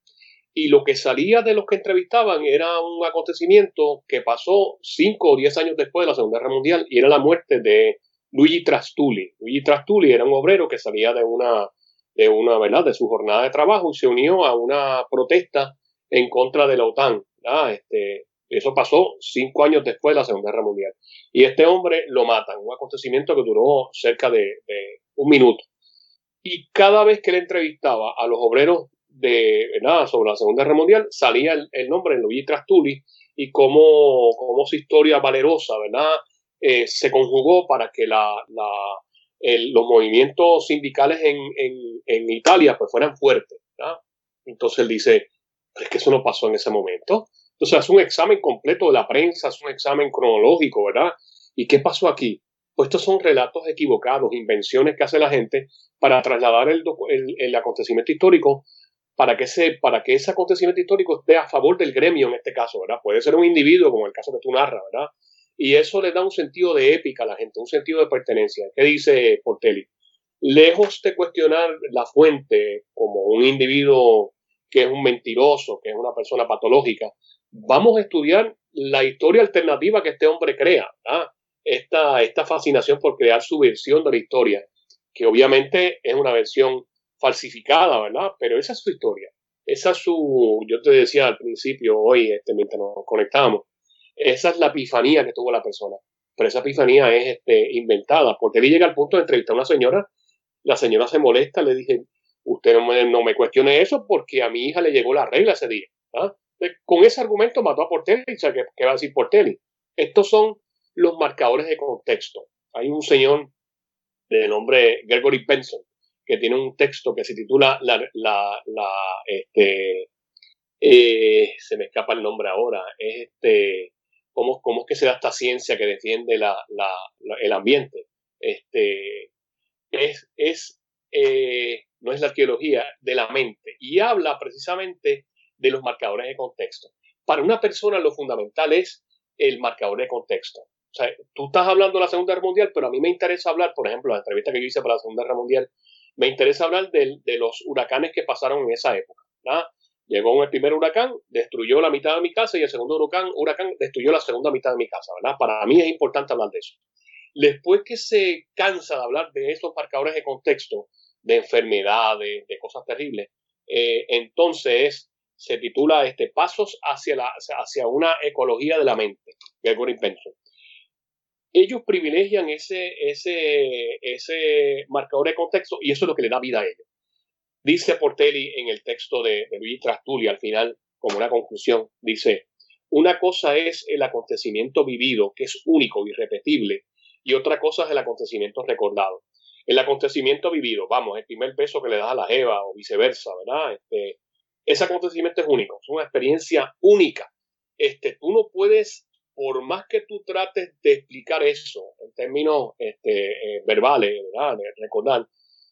y lo que salía de los que entrevistaban era un acontecimiento que pasó cinco o diez años después de la Segunda Guerra Mundial y era la muerte de Luigi Trastulli. Luigi Trastulli era un obrero que salía de una, de una, ¿verdad? De su jornada de trabajo y se unió a una protesta en contra de la OTAN. Este, eso pasó cinco años después de la Segunda Guerra Mundial. Y este hombre lo matan, un acontecimiento que duró cerca de, un minuto. Y cada vez que le entrevistaba a los obreros de nada sobre la Segunda Guerra Mundial salía el, nombre de Luigi Trastulli y cómo, cómo su historia valerosa, ¿verdad? Eh, se conjugó para que la, los movimientos sindicales en, en, Italia pues fueran fuertes. Entonces él dice, es que eso no pasó en ese momento. Entonces hace un examen completo de la prensa, hace un examen cronológico, ¿verdad? ¿Y qué pasó aquí? Pues estos son relatos equivocados, invenciones que hace la gente para trasladar el, el, el acontecimiento histórico para que, ese, para que ese acontecimiento histórico esté a favor del gremio en este caso, ¿verdad? Puede ser un individuo, como el caso que tú narras, ¿verdad? Y eso le da un sentido de épica a la gente, un sentido de pertenencia. ¿Qué dice Portelli? Lejos de cuestionar la fuente como un individuo que es un mentiroso, que es una persona patológica, vamos a estudiar la historia alternativa que este hombre crea, ¿verdad? Esta, esta fascinación por crear su versión de la historia, que obviamente es una versión falsificada, ¿verdad? Pero esa es su historia. Esa es su, yo te decía al principio, hoy, este, mientras nos conectamos, esa es la epifanía que tuvo la persona. Pero esa epifanía es este, inventada, porque él llega al punto de entrevistar a una señora, la señora se molesta, le dije, usted no me, no me cuestione eso porque a mi hija le llegó la regla ese día. ¿ah? Con ese argumento mató a Portelli, o sea, ¿qué, ¿qué va a decir Portelli? Estos son los marcadores de contexto. Hay un señor de nombre Gregory Benson, que tiene un texto que se titula la, este, eh, se me escapa el nombre ahora, es este, ¿cómo, cómo es que se da esta ciencia que defiende el ambiente? Este, es, es eh, no es la arqueología de la mente y habla precisamente de los marcadores de contexto. Para una persona lo fundamental es el marcador de contexto. O sea, tú estás hablando de la Segunda Guerra Mundial, pero a mí me interesa hablar, por ejemplo, la entrevista que yo hice para la Segunda Guerra Mundial, me interesa hablar de, de los huracanes que pasaron en esa época. Llegó el primer huracán, destruyó la mitad de mi casa y el segundo huracán, huracán destruyó la segunda mitad de mi casa. ¿verdad? Para mí es importante hablar de eso. Después que se cansa de hablar de esos marcadores de contexto, de enfermedades, de cosas terribles, eh, entonces se titula este, Pasos hacia, la, hacia una ecología de la mente, Gregory Benson ellos privilegian ese, ese, ese marcador de contexto y eso es lo que le da vida a ellos. Dice Portelli en el texto de, de Luis Trastulli al final, como una conclusión, dice, una cosa es el acontecimiento vivido, que es único, irrepetible, y otra cosa es el acontecimiento recordado. El acontecimiento vivido, vamos, el primer beso que le das a la Eva o viceversa, ¿verdad? Este, ese acontecimiento es único, es una experiencia única. Este, tú no puedes, por más que tú trates de explicar eso en términos este, eh, verbales, recordar,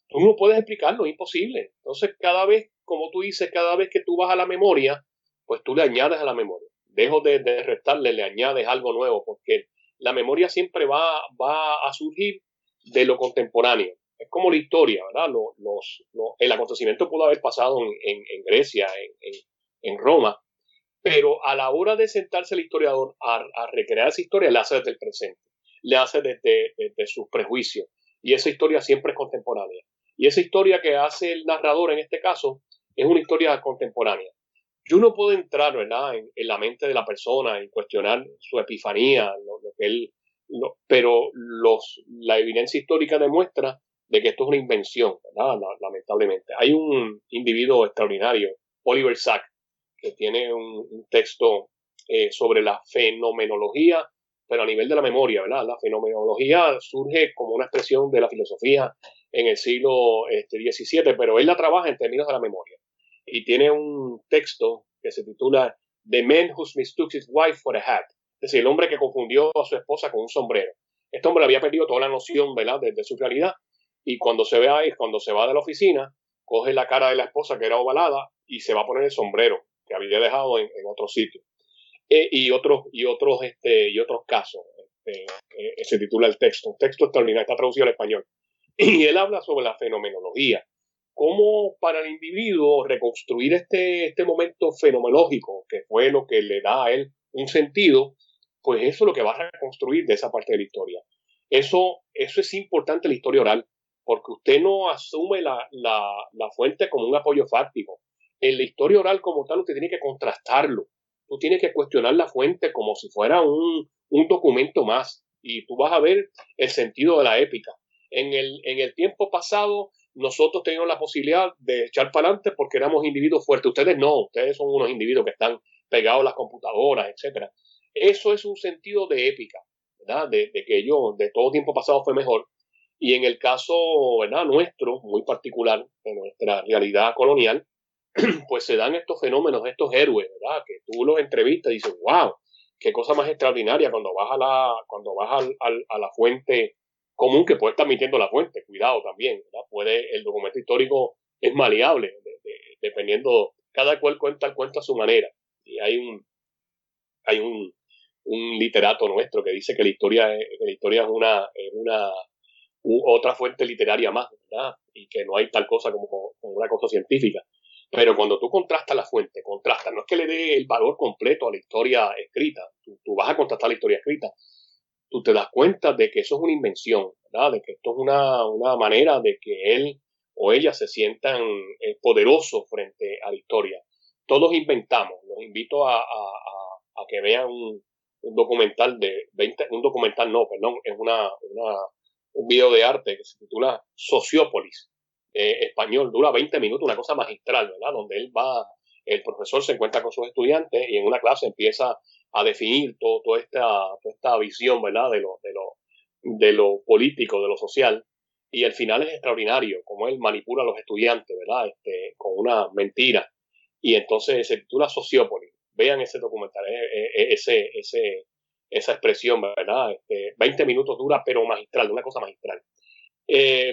tú no puedes explicarlo, es imposible. Entonces, cada vez, como tú dices, cada vez que tú vas a la memoria, pues tú le añades a la memoria. Dejo de, de restarle, le añades algo nuevo, porque la memoria siempre va, va a surgir de lo contemporáneo. Es como la historia, ¿verdad? Los, el acontecimiento pudo haber pasado en, Grecia, en, Roma, pero a la hora de sentarse el historiador a, recrear esa historia, le hace desde el presente, le hace desde, desde sus prejuicios, y esa historia siempre es contemporánea. Y esa historia que hace el narrador en este caso es una historia contemporánea. Yo no puedo entrar ¿verdad? En, la mente de la persona y cuestionar su epifanía, lo, que él, pero los, la evidencia histórica demuestra de que esto es una invención, lamentablemente. Hay un individuo extraordinario, Oliver Sack, que tiene un, texto eh, sobre la fenomenología, pero a nivel de la memoria, ¿verdad? La fenomenología surge como una expresión de la filosofía en el siglo este, XVII, pero él la trabaja en términos de la memoria. Y tiene un texto que se titula The Man Who Mistook His Wife for a Hat, es decir, el hombre que confundió a su esposa con un sombrero. Este hombre había perdido toda la noción ¿verdad? De, su realidad y cuando se ve ahí, cuando se va de la oficina, coge la cara de la esposa que era ovalada y se va a poner el sombrero que había dejado en, otro sitio. E, y otros y otros este y otros casos este, eh, se titula el texto un texto extraordinario está traducido al español [clears throat] y él habla sobre la fenomenología cómo para el individuo reconstruir este, este momento fenomenológico, que fue lo que le da a él un sentido, pues eso es lo que va a reconstruir de esa parte de la historia. Eso, eso es importante en la historia oral, porque usted no asume la, fuente como un apoyo fáctico. En la historia oral como tal, usted tiene que contrastarlo. Tú tienes que cuestionar la fuente como si fuera un, un documento más. Y tú vas a ver el sentido de la épica. En el, en el tiempo pasado, nosotros teníamos la posibilidad de echar para adelante porque éramos individuos fuertes. Ustedes no, ustedes son unos individuos que están pegados a las computadoras, etcétera. Eso es un sentido de épica, ¿verdad? De, que yo, de todo tiempo pasado fue mejor. Y en el caso, ¿verdad? Nuestro, muy particular, de nuestra realidad colonial, [clears throat] pues se dan estos fenómenos, estos héroes, ¿verdad? Que tú los entrevistas y dices, wow, qué cosa más extraordinaria cuando vas a la, cuando vas a la fuente común que puede estar mintiendo la fuente, cuidado también, Puede, el documento histórico es maleable, dependiendo, cada cual cuenta el cuento a su manera. Y hay un, hay un, un literato nuestro que dice que la historia, que la historia es una, es una otra fuente literaria más, ¿verdad? Y que no hay tal cosa como, como una cosa científica. Pero cuando tú contrastas la fuente, contrastas, no es que le dé el valor completo a la historia escrita, tú, tú vas a contrastar la historia escrita, tú te das cuenta de que eso es una invención, ¿verdad? De que esto es una, una manera de que él o ella se sientan eh, poderosos frente a la historia. Todos inventamos. Los invito a, a, a, que vean un, un, documental de 20, un documental no, perdón, es una, una un video de arte que se titula Sociópolis, eh, español, dura 20 minutos, una cosa magistral, ¿verdad? Donde él va, el profesor se encuentra con sus estudiantes y en una clase empieza a definir todo, toda, esta, toda esta visión, ¿verdad? De lo, de, lo, de lo político, de lo social. Y al final es extraordinario, como él manipula a los estudiantes, ¿verdad? Este, con una mentira. Y entonces se titula Sociópolis. Vean ese documental, eh, eh, eh, ese, ese, esa expresión, ¿verdad? Este, 20 minutos dura, pero magistral, una cosa magistral.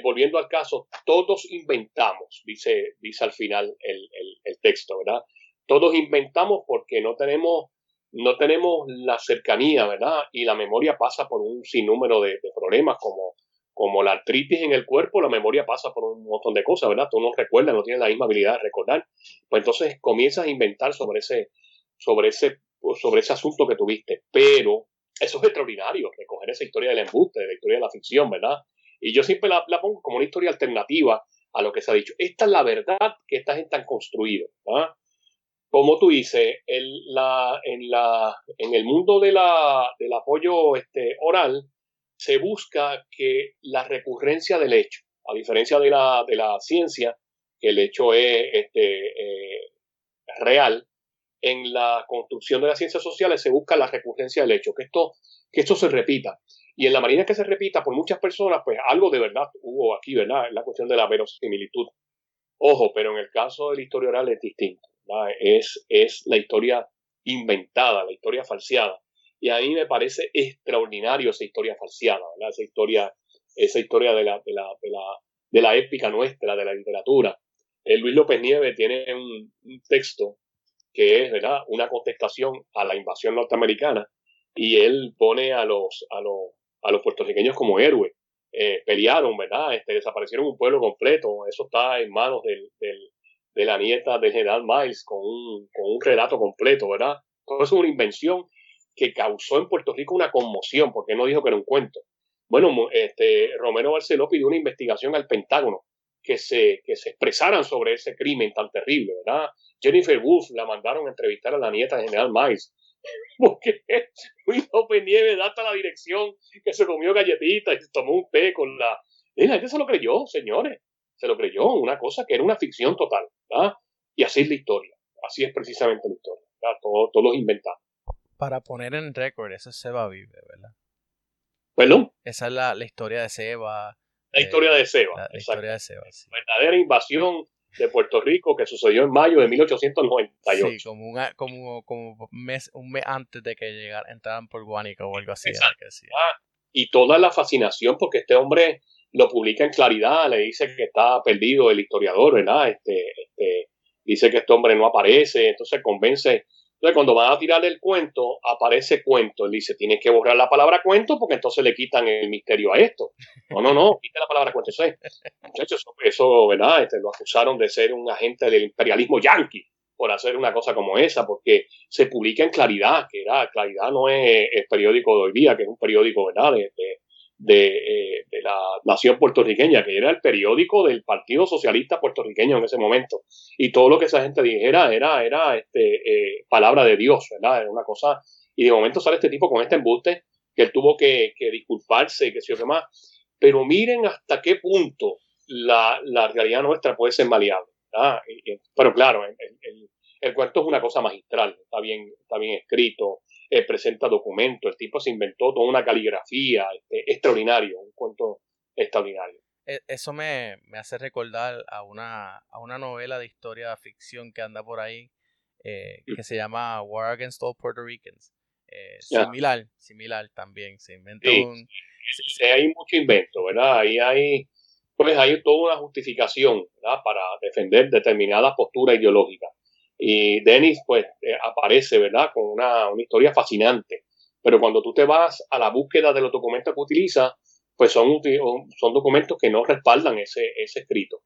volviendo al caso, todos inventamos, dice, dice al final el, el, texto, ¿verdad? Todos inventamos porque no tenemos no tenemos la cercanía, ¿verdad? Y la memoria pasa por un sinnúmero de, problemas como, como la artritis en el cuerpo, la memoria pasa por un montón de cosas, ¿verdad? Tú no recuerdas, no tienes la misma habilidad de recordar. Pues entonces comienzas a inventar sobre ese, sobre ese, sobre ese asunto que tuviste. Pero eso es extraordinario, recoger esa historia del embuste, la historia de la ficción, ¿verdad? Y yo siempre la, la pongo como una historia alternativa a lo que se ha dicho. Esta es la verdad que esta gente ha construido, ¿verdad? como tú dices, la, en, la, en el mundo de la, del apoyo este, oral, se busca que la recurrencia del hecho, a diferencia de la, de la ciencia, que el hecho es este, eh, real, en la construcción de las ciencias sociales se busca la recurrencia del hecho, que esto, que esto se repita. Y en la marina que se repita por muchas personas, pues algo de verdad hubo aquí, ¿verdad? La cuestión de la verosimilitud. Ojo, pero en el caso de la historia oral es distinto. Es, es la historia inventada, la historia falseada. Y a mí me parece extraordinario esa historia falseada, ¿verdad? Esa historia, esa historia de la, de la, de la, épica nuestra, de la literatura. El Luis López Nieves tiene un, texto que es, ¿verdad? Una contestación a la invasión norteamericana y él pone a los, a los, a los puertorriqueños como héroes. Eh, pelearon, ¿verdad? Este, desaparecieron un pueblo completo. Eso está en manos del, del, de la nieta del general Miles con un, con un relato completo, ¿verdad? Todo eso es una invención que causó en Puerto Rico una conmoción, porque no dijo que era un cuento. Bueno, este, Romero Barceló pidió una investigación al Pentágono que se, que se expresaran sobre ese crimen tan terrible, ¿verdad? Jennifer Wolf la mandaron a entrevistar a la nieta del general Miles. Porque Luis López Nieves data la dirección que se comió galletitas y se tomó un té con la... Y la gente se lo creyó, señores. Se lo creyó, una cosa que era una ficción total, ¿verdad? Y así es la historia. Así es precisamente la historia. ¿verdad? Todo, todo es inventado. Para poner en récord, eso es Seba Vive, ¿verdad? ¿Perdón? Esa es la, la historia de Seba. La historia de Seba. La, la historia de Seba, sí. Verdadera invasión de Puerto Rico que sucedió en mayo de 1898. Sí, como, un como, como mes, un mes antes de que llegar, entraran por Guánica o algo así. Que ah, y toda la fascinación porque este hombre lo publica en claridad, le dice que está perdido el historiador, ¿verdad? Este, este, dice que este hombre no aparece, entonces convence entonces, cuando van a tirar el cuento, aparece cuento. Él dice, tienes que borrar la palabra cuento porque entonces le quitan el misterio a esto. No, no, no, quita la palabra cuento. muchachos, eso, ¿verdad? Este, lo acusaron de ser un agente del imperialismo yanqui por hacer una cosa como esa, porque se publica en Claridad, que era, Claridad no es el periódico de hoy día, que es un periódico, ¿verdad? de, eh, de, la nación puertorriqueña, que era el periódico del Partido Socialista puertorriqueño en ese momento. Y todo lo que esa gente dijera era, era este, eh, palabra de Dios, ¿verdad? Era una cosa. Y de momento sale este tipo con este embuste que él tuvo que, disculparse y que sé yo qué más. Pero miren hasta qué punto la, realidad nuestra puede ser maleable. pero claro, el, el, el, cuento es una cosa magistral, está bien, está bien escrito, eh, presenta documentos, el tipo se inventó toda una caligrafía este, extraordinario, un cuento extraordinario. E, eso me, hace recordar a una, a una novela de historia de ficción que anda por ahí, eh, que se llama War Against All Puerto Ricans. Eh, similar, similar también. Se inventó un... hay mucho invento, ¿verdad? Ahí hay, pues hay toda una justificación, ¿verdad? Para defender determinada postura ideológica. Y Dennis, pues, eh, aparece, ¿verdad?, con una, historia fascinante. Pero cuando tú te vas a la búsqueda de los documentos que utiliza, pues son, son documentos que no respaldan ese, ese escrito.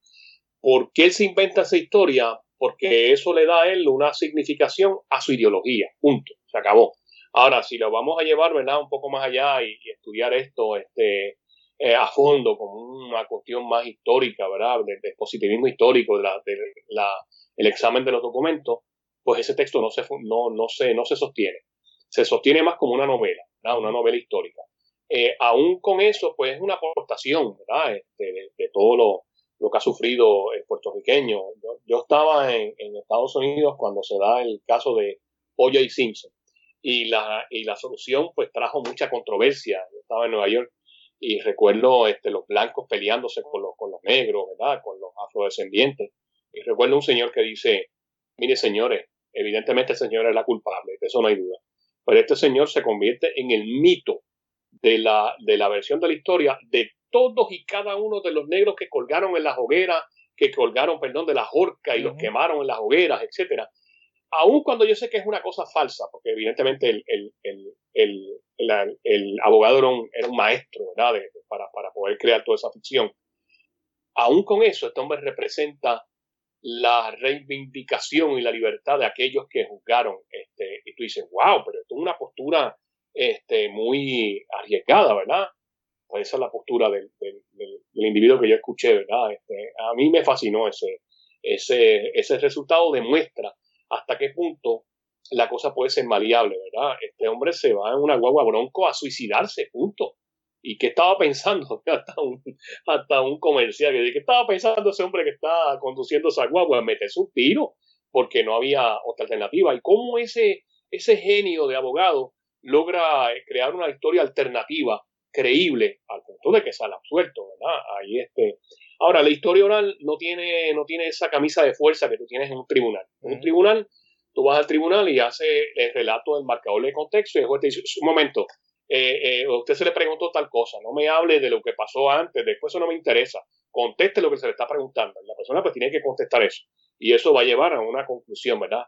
¿Por qué él se inventa esa historia? Porque eso le da a él una significación a su ideología. Punto. Se acabó. Ahora, si lo vamos a llevar, ¿verdad?, un poco más allá y, estudiar esto este, eh, a fondo como una cuestión más histórica, ¿verdad?, del, positivismo histórico, de la, la el examen de los documentos, pues ese texto no se, no, no se, no se sostiene. Se sostiene más como una novela, una novela histórica. Eh, aún con eso, pues es una aportación ¿verdad? Este, de, todo lo, lo, que ha sufrido el puertorriqueño. Yo, estaba en, Estados Unidos cuando se da el caso de O.J. Simpson y la, y la solución pues trajo mucha controversia. Yo estaba en Nueva York y recuerdo este, los blancos peleándose con los, con los negros, ¿verdad? con los afrodescendientes. Y recuerdo un señor que dice, mire señores, evidentemente el señor es la culpable, de eso no hay duda. Pero este señor se convierte en el mito de la, de la versión de la historia de todos y cada uno de los negros que colgaron en las hogueras, que colgaron, perdón, de la horca y los quemaron en las hogueras, etcétera. Aun cuando yo sé que es una cosa falsa, porque evidentemente el, el, el, el abogado era un, maestro, ¿verdad? para, para poder crear toda esa ficción. Aún con eso, este hombre representa la reivindicación y la libertad de aquellos que juzgaron. Este, y tú dices, wow, pero esto es una postura este, muy arriesgada, ¿verdad? Pues esa es la postura del, del, del, individuo que yo escuché, ¿verdad? Este, a mí me fascinó ese, ese, ese resultado, demuestra hasta qué punto la cosa puede ser maleable, ¿verdad? Este hombre se va en una guagua bronco a suicidarse, punto. ¿Y qué estaba pensando? [laughs] Hasta un, hasta un comercial que ¿qué estaba pensando ese hombre que está conduciendo esa guagua? Meterse un tiro, porque no había otra alternativa. ¿Y cómo ese, ese genio de abogado logra crear una historia alternativa creíble al punto de que sale absuelto, ¿verdad? Ahí este. Ahora, la historia oral no tiene, no tiene esa camisa de fuerza que tú tienes en un tribunal. En un tribunal, tú vas al tribunal y hace el relato del marcador de contexto y el juez te dice, un momento, eh, eh, usted se le preguntó tal cosa, no me hable de lo que pasó antes, después eso no me interesa, conteste lo que se le está preguntando. la persona pues tiene que contestar eso. Y eso va a llevar a una conclusión, ¿verdad?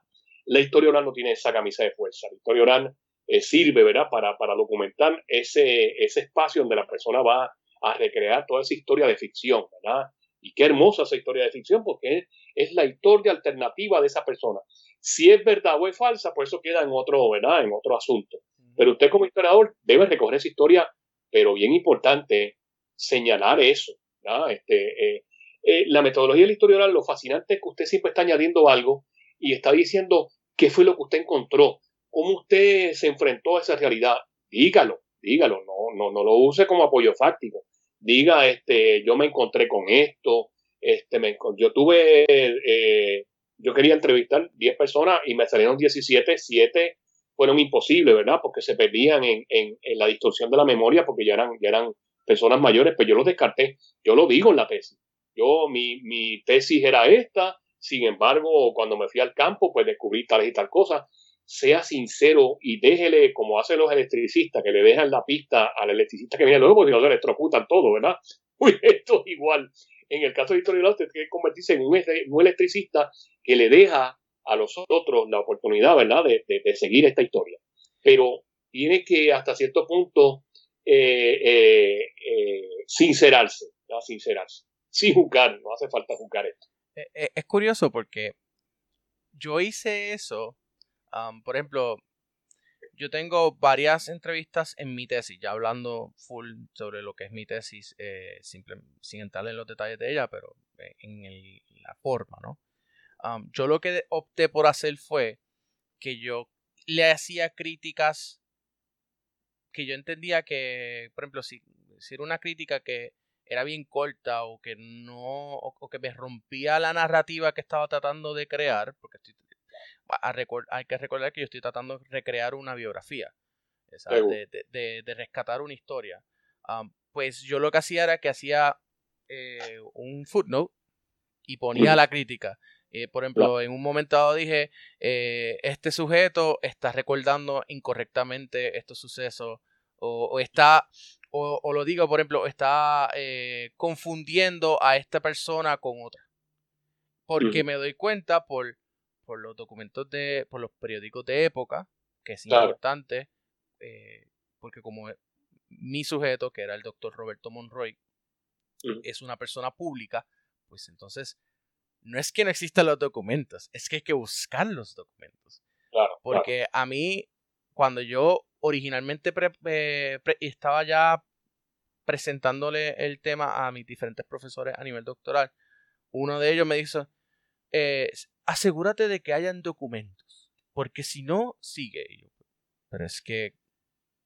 La historia oral no tiene esa camisa de fuerza. La historia oral eh, sirve, ¿verdad?, para, para documentar ese, ese espacio donde la persona va a recrear toda esa historia de ficción, ¿verdad? Y qué hermosa esa historia de ficción porque es, la historia alternativa de esa persona. Si es verdad o es falsa, pues eso queda en otro, ¿verdad? En otro asunto. Pero usted como historiador debe recoger esa historia, pero bien importante, señalar eso, ¿verdad? Este, eh, eh, la metodología de la historia oral, lo fascinante es que usted siempre está añadiendo algo y está diciendo qué fue lo que usted encontró, cómo usted se enfrentó a esa realidad. Dígalo, dígalo, no, no, no lo use como apoyo fáctico. Diga, este, yo me encontré con esto, este, me, yo tuve, eh, yo quería entrevistar 10 personas y me salieron 17, 7 fueron imposibles, ¿verdad? Porque se perdían en, en, en, la distorsión de la memoria porque ya eran, ya eran personas mayores, pues yo los descarté, yo lo digo en la tesis. Yo, mi, mi tesis era esta, sin embargo, cuando me fui al campo, pues descubrí tal y tal cosa sea sincero y déjele, como hacen los electricistas, que le dejan la pista al electricista que viene luego, porque no se electrocutan todo, ¿verdad? Uy, [laughs] esto es igual. En el caso de historiador, usted tiene que convertirse en un, electricista que le deja a los otros la oportunidad, ¿verdad?, de, seguir esta historia. Pero tiene que, hasta cierto punto, eh, eh, eh, sincerarse, ¿verdad? Sincerarse. Sin juzgar, no hace falta juzgar esto. Es curioso porque yo hice eso por ejemplo, yo tengo varias entrevistas en mi tesis, ya hablando full sobre lo que es mi tesis, eh, sin entrar en los detalles de ella, pero en la forma, ¿no? yo lo que opté por hacer fue que yo le hacía críticas que yo entendía que, por ejemplo, si, si era una crítica que era bien corta o que no, o que me rompía la narrativa que estaba tratando de crear, porque estoy hay que recordar que yo estoy tratando de recrear una biografía, de, rescatar una historia. pues yo lo que hacía era que hacía eh, un footnote y ponía la crítica. Eh, por ejemplo, en un momento dado dije, eh, este sujeto está recordando incorrectamente estos sucesos o, está, o, lo digo, por ejemplo, está confundiendo a esta persona con otra. Porque me doy cuenta por por los documentos de, por los periódicos de época, que es importante, eh, porque como mi sujeto, que era el doctor Roberto Monroy, es una persona pública, pues entonces no es que no existan los documentos, es que hay que buscar los documentos. porque a mí, cuando yo originalmente eh, estaba ya presentándole el tema a mis diferentes profesores a nivel doctoral, uno de ellos me dijo, eh, asegúrate de que hayan documentos, porque si no, sigue. Pero es que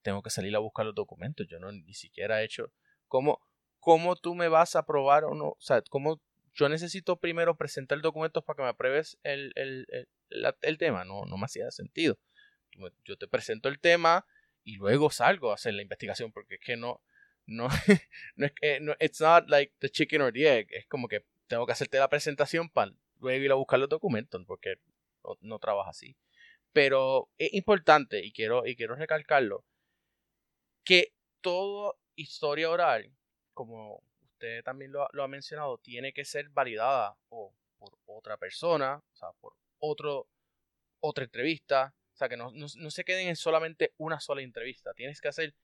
tengo que salir a buscar los documentos, yo no ni siquiera he hecho... ¿Cómo, cómo tú me vas a aprobar o no? O sea, ¿cómo yo necesito primero presentar documentos para que me apruebes el, el, el, tema? No, no me hacía sentido. Yo te presento el tema y luego salgo a hacer la investigación, porque es que no, no, [laughs] no es que, no, it's not like the chicken or the egg, es como que tengo que hacerte la presentación para luego ir a buscar los documentos, porque no, trabaja así. Pero es importante, y quiero, y quiero recalcarlo, que toda historia oral, como usted también lo, ha mencionado, tiene que ser validada o por otra persona, o sea, por otro, otra entrevista. O sea, que no, se queden en solamente una sola entrevista. Tienes que hacer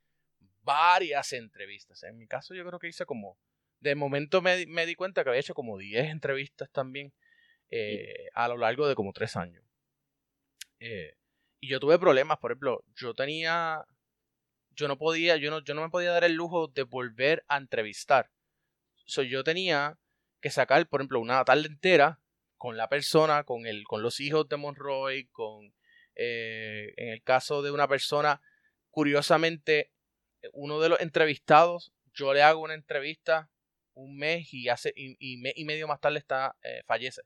varias entrevistas. En mi caso, yo creo que hice como. De momento me, me di cuenta que había hecho como 10 entrevistas también. Eh, a lo largo de como tres años. Eh, y yo tuve problemas, por ejemplo, yo tenía, yo no podía, yo no, yo no me podía dar el lujo de volver a entrevistar. So, yo tenía que sacar, por ejemplo, una tarde entera con la persona, con, el, con los hijos de Monroy, con, eh, en el caso de una persona, curiosamente, uno de los entrevistados, yo le hago una entrevista un mes y hace y, y, medio más tarde está fallece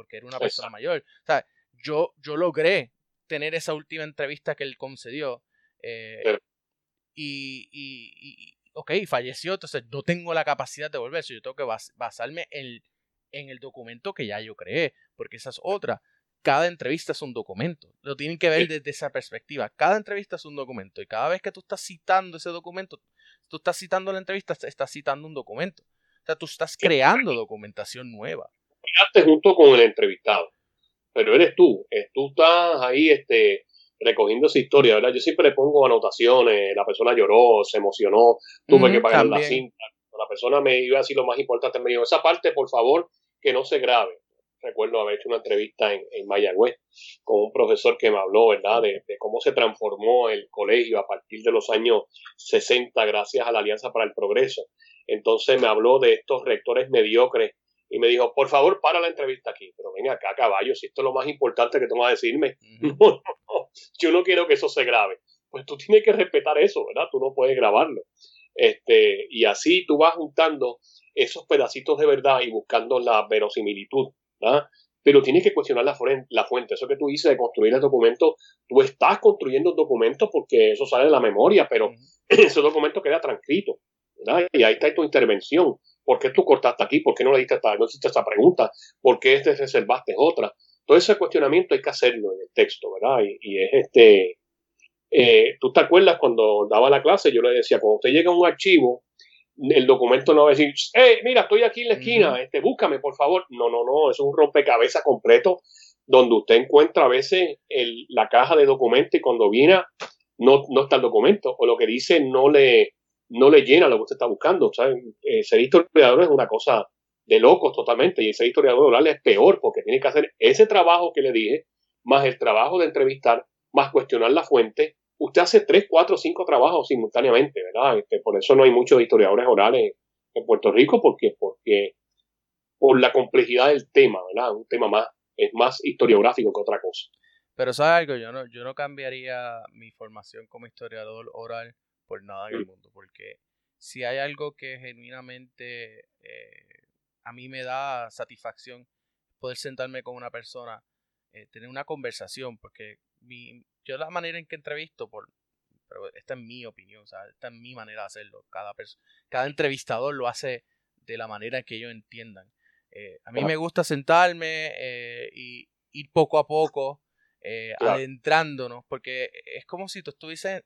porque era una persona mayor. O sea, yo, yo logré tener esa última entrevista que él concedió. Eh, y, ok, falleció, entonces no tengo la capacidad de volver, yo tengo que basarme en, en el documento que ya yo creé, porque esa es otra. Cada entrevista es un documento. Lo tienen que ver desde esa perspectiva. Cada entrevista es un documento. Y cada vez que tú estás citando ese documento, tú estás citando la entrevista, estás citando un documento. O sea, tú estás creando documentación nueva. Junto con el entrevistado, pero eres tú. Tú estás ahí este, recogiendo esa historia, ¿verdad? Yo siempre le pongo anotaciones, la persona lloró, se emocionó, tuve que pagar la cinta. La persona me iba a decir lo más importante, me dijo, esa parte, por favor, que no se grabe. Recuerdo haber hecho una entrevista en, en Mayagüez con un profesor que me habló, ¿verdad?, de, de, cómo se transformó el colegio a partir de los años 60 gracias a la Alianza para el Progreso. Entonces me habló de estos rectores mediocres y me dijo, por favor, para la entrevista aquí. Pero venga acá, caballo, si esto es lo más importante que tú vas a decirme. [laughs] yo no quiero que eso se grabe. Pues tú tienes que respetar eso, ¿verdad? Tú no puedes grabarlo. Este, y así tú vas juntando esos pedacitos de verdad y buscando la verosimilitud, ¿verdad? Pero tienes que cuestionar la, la fuente. Eso que tú dices de construir el documento, tú estás construyendo el documento porque eso sale de la memoria, pero [clears throat] ese documento queda transcrito, ¿verdad? Y ahí está tu intervención. ¿Por qué tú cortaste aquí? ¿Por qué no le diste esta, no hiciste esta pregunta? ¿Por qué este reservaste otra? Todo ese cuestionamiento hay que hacerlo en el texto, ¿verdad? Y, es este. Eh, ¿Tú te acuerdas cuando daba la clase? Yo le decía, cuando usted llega a un archivo, el documento no va a decir, hey, mira, estoy aquí en la esquina, este, búscame, por favor. No, no, no, es un rompecabezas completo donde usted encuentra a veces el, la caja de documentos y cuando viene no, no está el documento o lo que dice no le, no le llena lo que usted está buscando. Eh, ser historiador es una cosa de locos totalmente y ser historiador oral es peor porque tiene que hacer ese trabajo que le dije, más el trabajo de entrevistar, más cuestionar la fuente. Usted hace tres, cuatro, cinco trabajos simultáneamente, ¿verdad? Este, por eso no hay muchos historiadores orales en Puerto Rico porque, porque por la complejidad del tema, ¿verdad? Un tema más, es más historiográfico que otra cosa. Pero sabes algo, yo no, yo no cambiaría mi formación como historiador oral por nada en el mundo, porque si hay algo que genuinamente eh, a mí me da satisfacción, poder sentarme con una persona, eh, tener una conversación, porque mi, yo la manera en que entrevisto, por, pero esta es mi opinión, o sea, esta es mi manera de hacerlo, cada, cada entrevistador lo hace de la manera que ellos entiendan. Eh, a mí me gusta sentarme y ir poco a poco adentrándonos, porque es como si tú estuvieses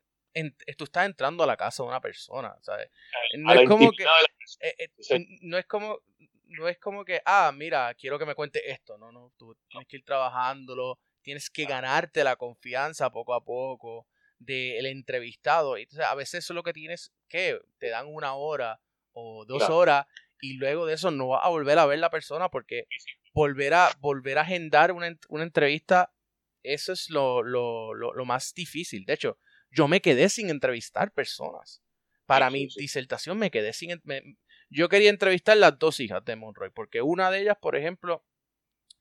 tú estás entrando a la casa de una persona, ¿sabes? No es como que eh, eh, no es como no es como que ah, mira, quiero que me cuente esto, no, no, tú tienes que ir trabajándolo, tienes que ganarte la confianza poco a poco del entrevistado. Entonces, a veces eso es lo que tienes que te dan una hora o dos horas y luego de eso no vas a volver a ver la persona porque volver a volver a agendar una, una entrevista eso es lo, lo, lo, lo más difícil. De hecho, yo me quedé sin entrevistar personas. Para mi disertación me quedé sin... yo quería entrevistar las dos hijas de Monroy, porque una de ellas, por ejemplo,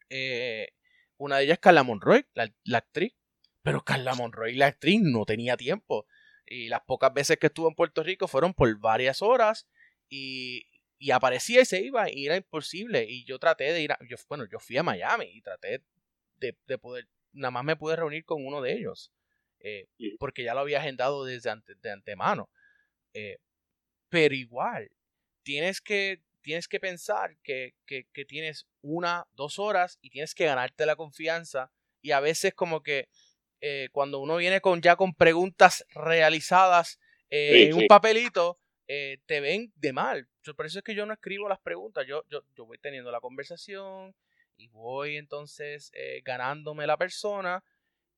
eh, una de ellas es Carla Monroy, la, actriz, pero Carla Monroy, la actriz, no tenía tiempo. Y las pocas veces que estuvo en Puerto Rico fueron por varias horas y, y aparecía y se iba y era imposible. Y yo traté de ir a, yo, bueno, yo fui a Miami y traté de, de poder, nada más me pude reunir con uno de ellos. Eh, porque ya lo había agendado desde de antemano. Eh, pero igual, tienes que, tienes que pensar que, que, tienes una, dos horas y tienes que ganarte la confianza. Y a veces como que eh, cuando uno viene con ya con preguntas realizadas en un papelito, te ven de mal. Por eso es que yo no escribo las preguntas, yo, yo, yo voy teniendo la conversación y voy entonces ganándome la persona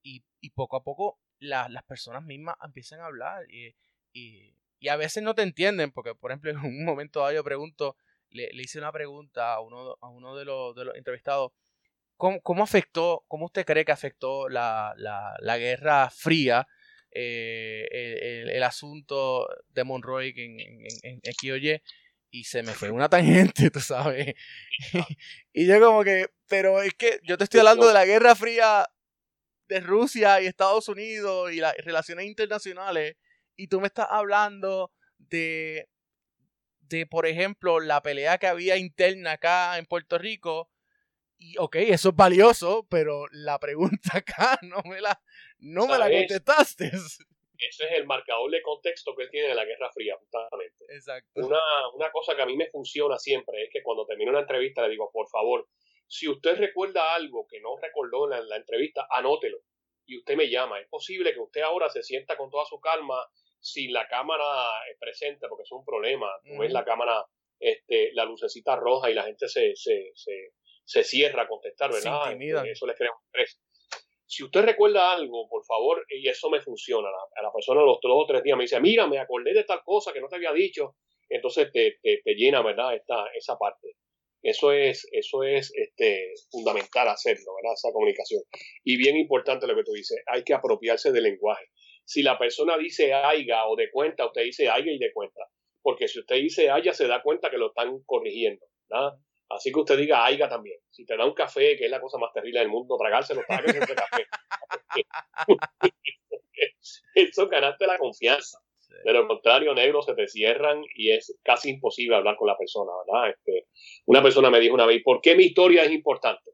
y, y, poco a poco las personas mismas empiezan a hablar y, y, a veces no te entienden, porque por ejemplo [laughs] en un momento dado yo pregunto, le, hice una pregunta a uno, a uno de, los, de los entrevistados, ¿cómo, ¿cómo, afectó, cómo usted cree que afectó la, la, la Guerra Fría, eh, el, el, asunto de Monroy en, en, en, y se me fue una tangente, [laughs] tú sabes. [laughs] y yo como que, pero es que yo te estoy hablando de la Guerra Fría de Rusia y Estados Unidos y las relaciones internacionales y tú me estás hablando de, de, por ejemplo, la pelea que había interna acá en Puerto Rico. Y ok, eso es valioso, pero la pregunta [laughs] acá no me la, no me la contestaste. ese es el marcador de contexto que él tiene de la Guerra Fría, justamente. Exacto. Una, una cosa que a mí me funciona siempre es que cuando termino una entrevista le digo, por favor, si usted recuerda algo que no recordó en la, entrevista, anótelo y usted me llama. Es posible que usted ahora se sienta con toda su calma sin la cámara presente, porque es un problema. Tú ves la cámara, este, la lucecita roja y la gente se, se, se, se cierra a contestar, ¿verdad? Este, eso les crea un estrés. Si usted recuerda algo, por favor, y eso me funciona, a la persona los dos o tres días me dice, mira, me acordé de tal cosa que no te había dicho, entonces te, te, te llena, ¿verdad? Esta, esa parte. Eso es, eso es este, fundamental hacerlo, ¿verdad? Esa comunicación. Y bien importante lo que tú dices, hay que apropiarse del lenguaje. Si la persona dice aiga o de cuenta, usted dice aiga y de cuenta. Porque si usted dice haya, se da cuenta que lo están corrigiendo. Así que usted diga aiga también. Si te da un café, que es la cosa más terrible del mundo, tragárselo, trágase ese café. [laughs] Eso ganaste la confianza. De lo contrario, negro, se te cierran y es casi imposible hablar con la persona, ¿verdad? Este, una persona me dijo una vez, ¿por qué mi historia es importante?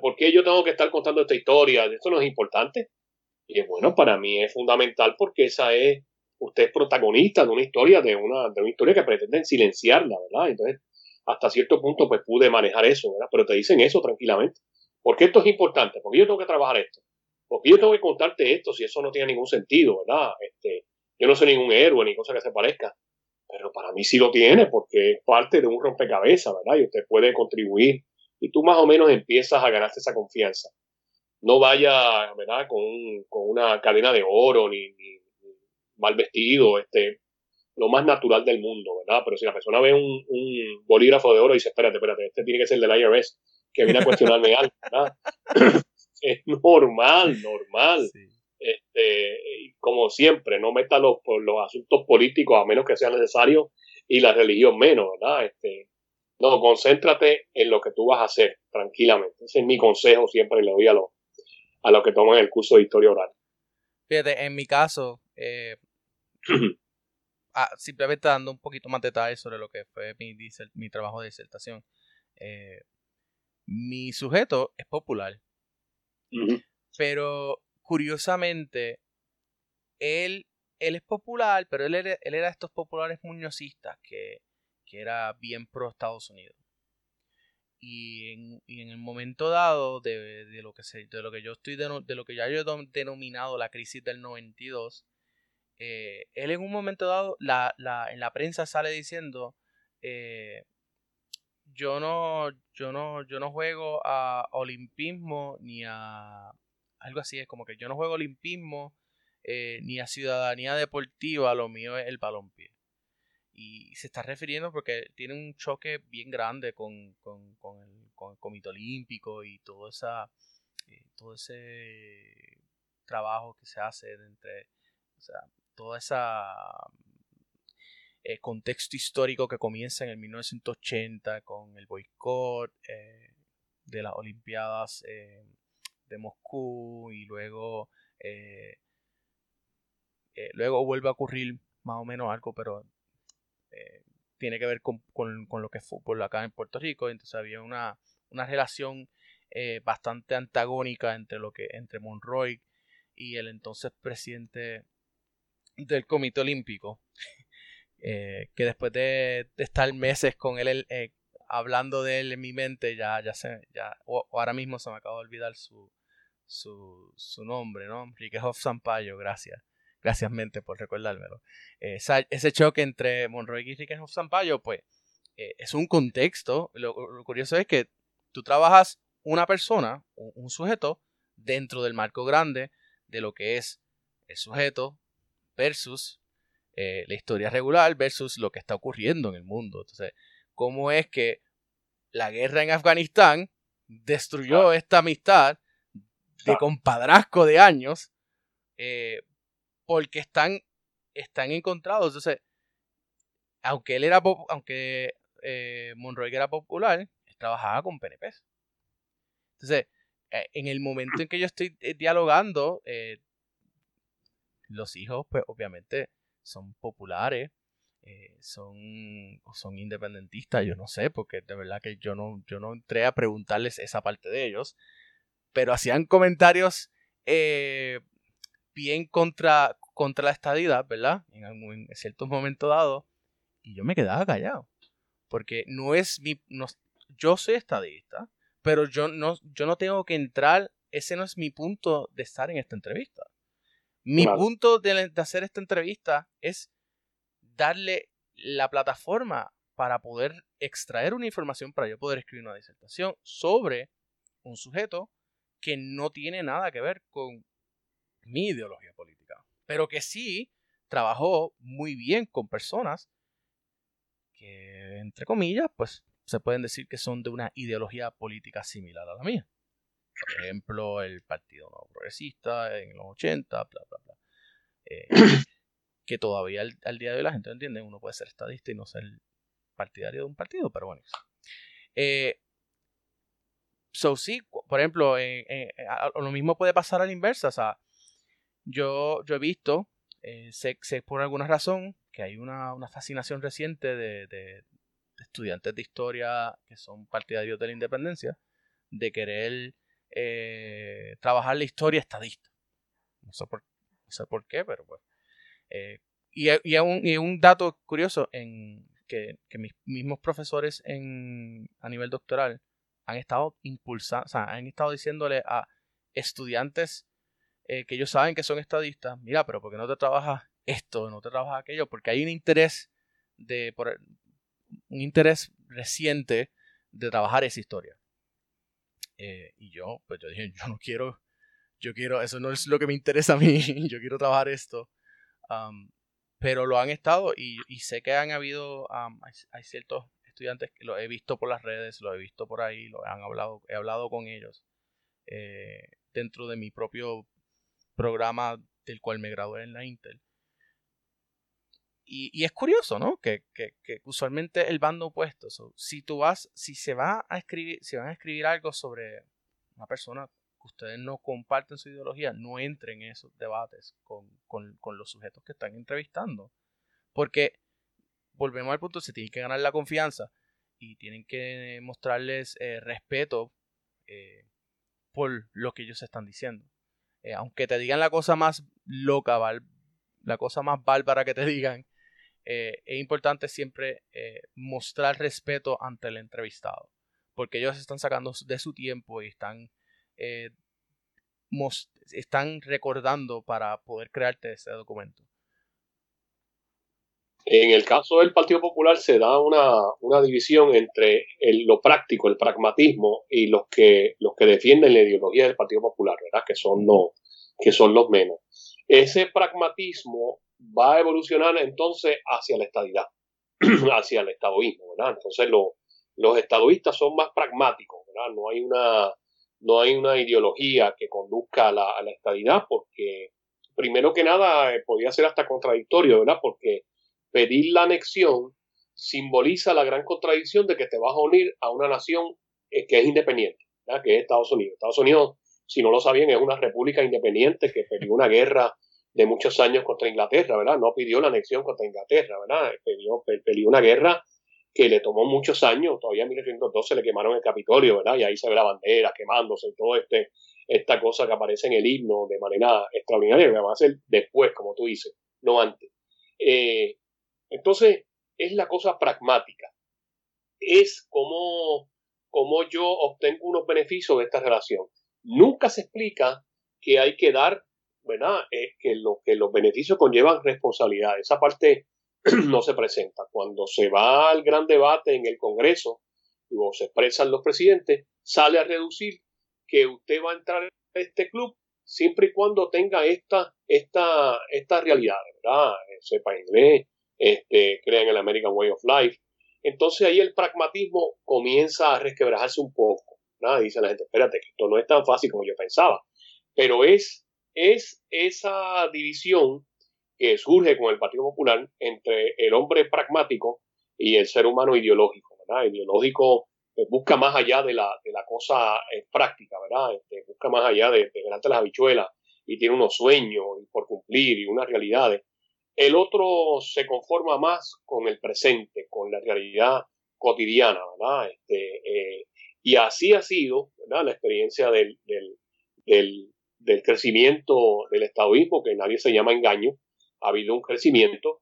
¿Por qué yo tengo que estar contando esta historia? ¿Esto no es importante? Y bueno, para mí es fundamental porque esa es, usted es protagonista de una historia, de una, de una historia que pretenden silenciarla, ¿verdad? Entonces, hasta cierto punto, pues pude manejar eso, ¿verdad? Pero te dicen eso tranquilamente. ¿Por qué esto es importante? Porque yo tengo que trabajar esto. Porque yo tengo que contarte esto si eso no tiene ningún sentido, ¿verdad? Este, yo no soy ningún héroe ni cosa que se parezca, pero para mí sí lo tiene porque es parte de un rompecabezas, ¿verdad? Y usted puede contribuir y tú más o menos empiezas a ganarte esa confianza. No vaya, ¿verdad? Con, con una cadena de oro ni, mal vestido, este, lo más natural del mundo, ¿verdad? Pero si la persona ve un, bolígrafo de oro y dice, espérate, espérate, este tiene que ser del IRS, que viene a cuestionarme algo, ¿verdad? [laughs] es normal, normal. Este, como siempre, no meta los, los asuntos políticos a menos que sea necesario y la religión menos, ¿verdad? Este, no, concéntrate en lo que tú vas a hacer tranquilamente. Ese es mi consejo, siempre le doy a los a los que toman el curso de historia oral. Fíjate, en mi caso, eh, [clears throat] ah, simplemente dando un poquito más detalles sobre lo que fue mi, mi trabajo de disertación. Eh, mi sujeto es popular, pero curiosamente, él, él es popular, pero él era, él era de estos populares muñozistas que, que era bien pro Estados Unidos. Y en, y en el momento dado de, de, lo que se, de lo que yo estoy de, de, lo que ya yo he denominado la crisis del 92 eh, él en un momento dado la, la, en la prensa sale diciendo eh, yo no yo no yo no juego a olimpismo ni a algo así es como que yo no juego olimpismo eh, ni a ciudadanía deportiva, lo mío es el balompié. Y se está refiriendo porque tiene un choque bien grande con, con, el, Comité Olímpico y todo, esa, eh, todo ese trabajo que se hace entre, o sea, todo ese eh, contexto histórico que comienza en el 1980 con el boicot de las Olimpiadas de Moscú y luego, eh, eh, luego vuelve a ocurrir más o menos algo, pero eh, tiene que ver con, con, lo que es fútbol acá en Puerto Rico. Entonces había una, una relación bastante antagónica entre lo que entre Monroy y el entonces presidente del Comité Olímpico. [laughs] que después de, estar meses con él hablando de él en mi mente, ya, ya se, ya, ahora mismo se me acaba de olvidar su, su, su nombre, ¿no? Enrique Hoff Sampaio, gracias. Gracias, mente, por recordármelo. Eh, ese choque entre Monroy y Enrique Hoff Sampaio, pues, eh, es un contexto. Lo, curioso es que tú trabajas una persona, un, sujeto, dentro del marco grande de lo que es el sujeto versus eh, la historia regular versus lo que está ocurriendo en el mundo. Entonces, ¿cómo es que la guerra en Afganistán destruyó esta amistad de compadrazco de años, eh, porque están, están encontrados. Entonces, aunque él era, aunque eh, Monroy era popular, trabajaba con PNP. Entonces, eh, en el momento en que yo estoy dialogando, los hijos, pues obviamente son populares, son, son independentistas, yo no sé, porque de verdad que yo no, yo no entré a preguntarles esa parte de ellos pero hacían comentarios eh, bien contra, contra la estadidad, ¿verdad? En, algún, en ciertos momentos dados, y yo me quedaba callado. Porque no es mi. No, yo soy estadista, pero yo no, yo no tengo que entrar. Ese no es mi punto de estar en esta entrevista. Mi punto de, de hacer esta entrevista es darle la plataforma para poder extraer una información para yo poder escribir una disertación sobre un sujeto que no tiene nada que ver con mi ideología política, pero que sí trabajó muy bien con personas que, entre comillas, pues se pueden decir que son de una ideología política similar a la mía. Por ejemplo, el Partido Nuevo Progresista en los 80, bla, bla, bla. Eh, [coughs] que todavía al, día de hoy la gente no entiende, uno puede ser estadista y no ser partidario de un partido, pero bueno. Eh, so sí, por ejemplo, lo mismo puede pasar a la inversa, o sea, yo, yo he visto, eh, sé, por alguna razón, que hay una, fascinación reciente de, estudiantes de historia que son partidarios de la independencia, de querer eh, trabajar la historia estadista. No sé por, no sé por qué, pero pues. Eh, y, y, un, y, un, dato curioso en que, que, mis mismos profesores en, a nivel doctoral han estado impulsando, o sea, han estado diciéndole a estudiantes eh, que ellos saben que son estadistas, mira, pero ¿por qué no te trabajas esto, no te trabajas aquello? Porque hay un interés de, por, un interés reciente de trabajar esa historia. Eh, y yo, pues yo dije, yo no quiero, yo quiero, eso no es lo que me interesa a mí, [laughs] yo quiero trabajar esto. pero lo han estado y, sé que han habido, hay, ciertos estudiantes que lo he visto por las redes, lo he visto por ahí, lo han hablado, he hablado con ellos eh, dentro de mi propio programa del cual me gradué en la Intel. Y, es curioso, ¿no? Que, usualmente el bando opuesto, si tú vas, si se va a escribir, si van a escribir algo sobre una persona que ustedes no comparten su ideología, no entren en esos debates con, los sujetos que están entrevistando. Porque, volvemos al punto, se tienen que ganar la confianza y tienen que mostrarles eh, respeto eh, por lo que ellos están diciendo. Eh, aunque te digan la cosa más loca, la cosa más bárbara que te [laughs] digan, es importante siempre mostrar respeto ante el entrevistado, porque ellos están sacando de su tiempo y están, están recordando para poder crearte ese documento. En el caso del Partido Popular se da una, división entre lo práctico, el pragmatismo y los que, los que defienden la ideología del Partido Popular, ¿verdad? Que son los, que son los menos. Ese pragmatismo va a evolucionar entonces hacia la estadidad, [clears throat] hacia el estadoísmo, ¿verdad? Entonces los estadoístas son más pragmáticos, ¿verdad? No hay una, no hay una ideología que conduzca a la, a la estadidad porque, primero que nada, eh, podría ser hasta contradictorio, ¿verdad? Porque pedir la anexión simboliza la gran contradicción de que te vas a unir a una nación eh, que es independiente, que es Estados Unidos. Estados Unidos, si no lo sabían, es una república independiente que perdió una guerra de muchos años contra Inglaterra, ¿verdad? No pidió la anexión contra Inglaterra, ¿verdad? Pidió, una guerra que le tomó muchos años, todavía en 1912 le quemaron el Capitolio, ¿verdad? Y ahí se ve la bandera quemándose y todo este, esta cosa que aparece en el himno de manera extraordinaria, que va a ser después, como tú dices, no antes. Eh, entonces, es la cosa pragmática. Es como, como yo obtengo unos beneficios de esta relación. Nunca se explica que hay que dar, ¿verdad? Eh, que, lo, que los beneficios conllevan responsabilidad. Esa parte [clears throat] no se presenta. Cuando se va al gran debate en el Congreso, o se expresan los presidentes, sale a reducir que usted va a entrar en este club siempre y cuando tenga esta, esta, esta realidad, ¿verdad? Sepa inglés, este, crean el American Way of Life. Entonces ahí el pragmatismo comienza a resquebrajarse un poco. Dice la gente, espérate, que esto no es tan fácil como yo pensaba. Pero es, es esa división que surge con el Partido Popular entre el hombre pragmático y el ser humano ideológico. ¿verdad? Ideológico pues, busca más allá de la, de la cosa eh, práctica, ¿verdad? Este, busca más allá de, de las habichuelas y tiene unos sueños por cumplir y unas realidades el otro se conforma más con el presente, con la realidad cotidiana, ¿verdad? Este, eh, y así ha sido ¿verdad? la experiencia del, del, del, crecimiento del estadoísmo, que nadie se llama engaño, ha habido un crecimiento,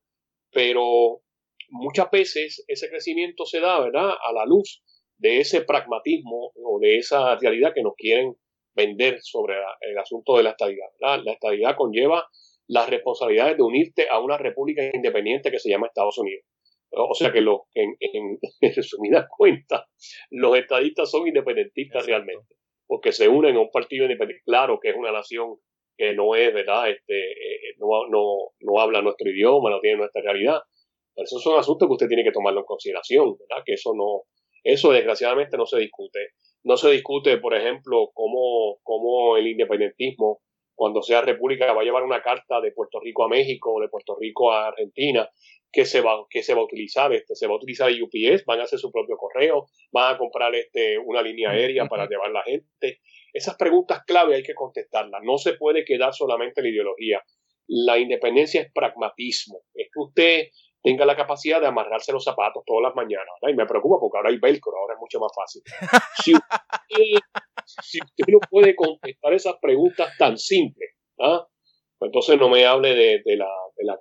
pero muchas veces ese crecimiento se da, ¿verdad?, a la luz de ese pragmatismo o de esa realidad que nos quieren vender sobre el asunto de la estabilidad. La estabilidad conlleva las responsabilidades de unirte a una república independiente que se llama Estados Unidos. O sea que lo, en, [laughs] en, resumidas cuentas, los estadistas son independentistas realmente, porque se unen a un partido independiente. Claro que es una nación que no es, ¿verdad? Este, eh, no, no, no habla nuestro idioma, no tiene nuestra realidad. Pero esos son asuntos que usted tiene que tomarlo en consideración, ¿verdad? Que eso no, eso desgraciadamente no se discute. No se discute, por ejemplo, cómo, cómo el independentismo, cuando sea república, va a llevar una carta de Puerto Rico a México o de Puerto Rico a Argentina, que se va, que se va a utilizar, este, se va a utilizar UPS, van a hacer su propio correo, van a comprar este, una línea aérea para llevar la gente. Esas preguntas clave hay que contestarlas. No se puede quedar solamente en la ideología. La independencia es pragmatismo. Es que usted tenga la capacidad de amarrarse los zapatos todas las mañanas. Y me preocupa porque ahora hay velcro, ahora es mucho más fácil. [laughs] Si usted, no puede contestar esas preguntas tan simples, ¿ah? pues entonces no me hable de, de, la, de, la,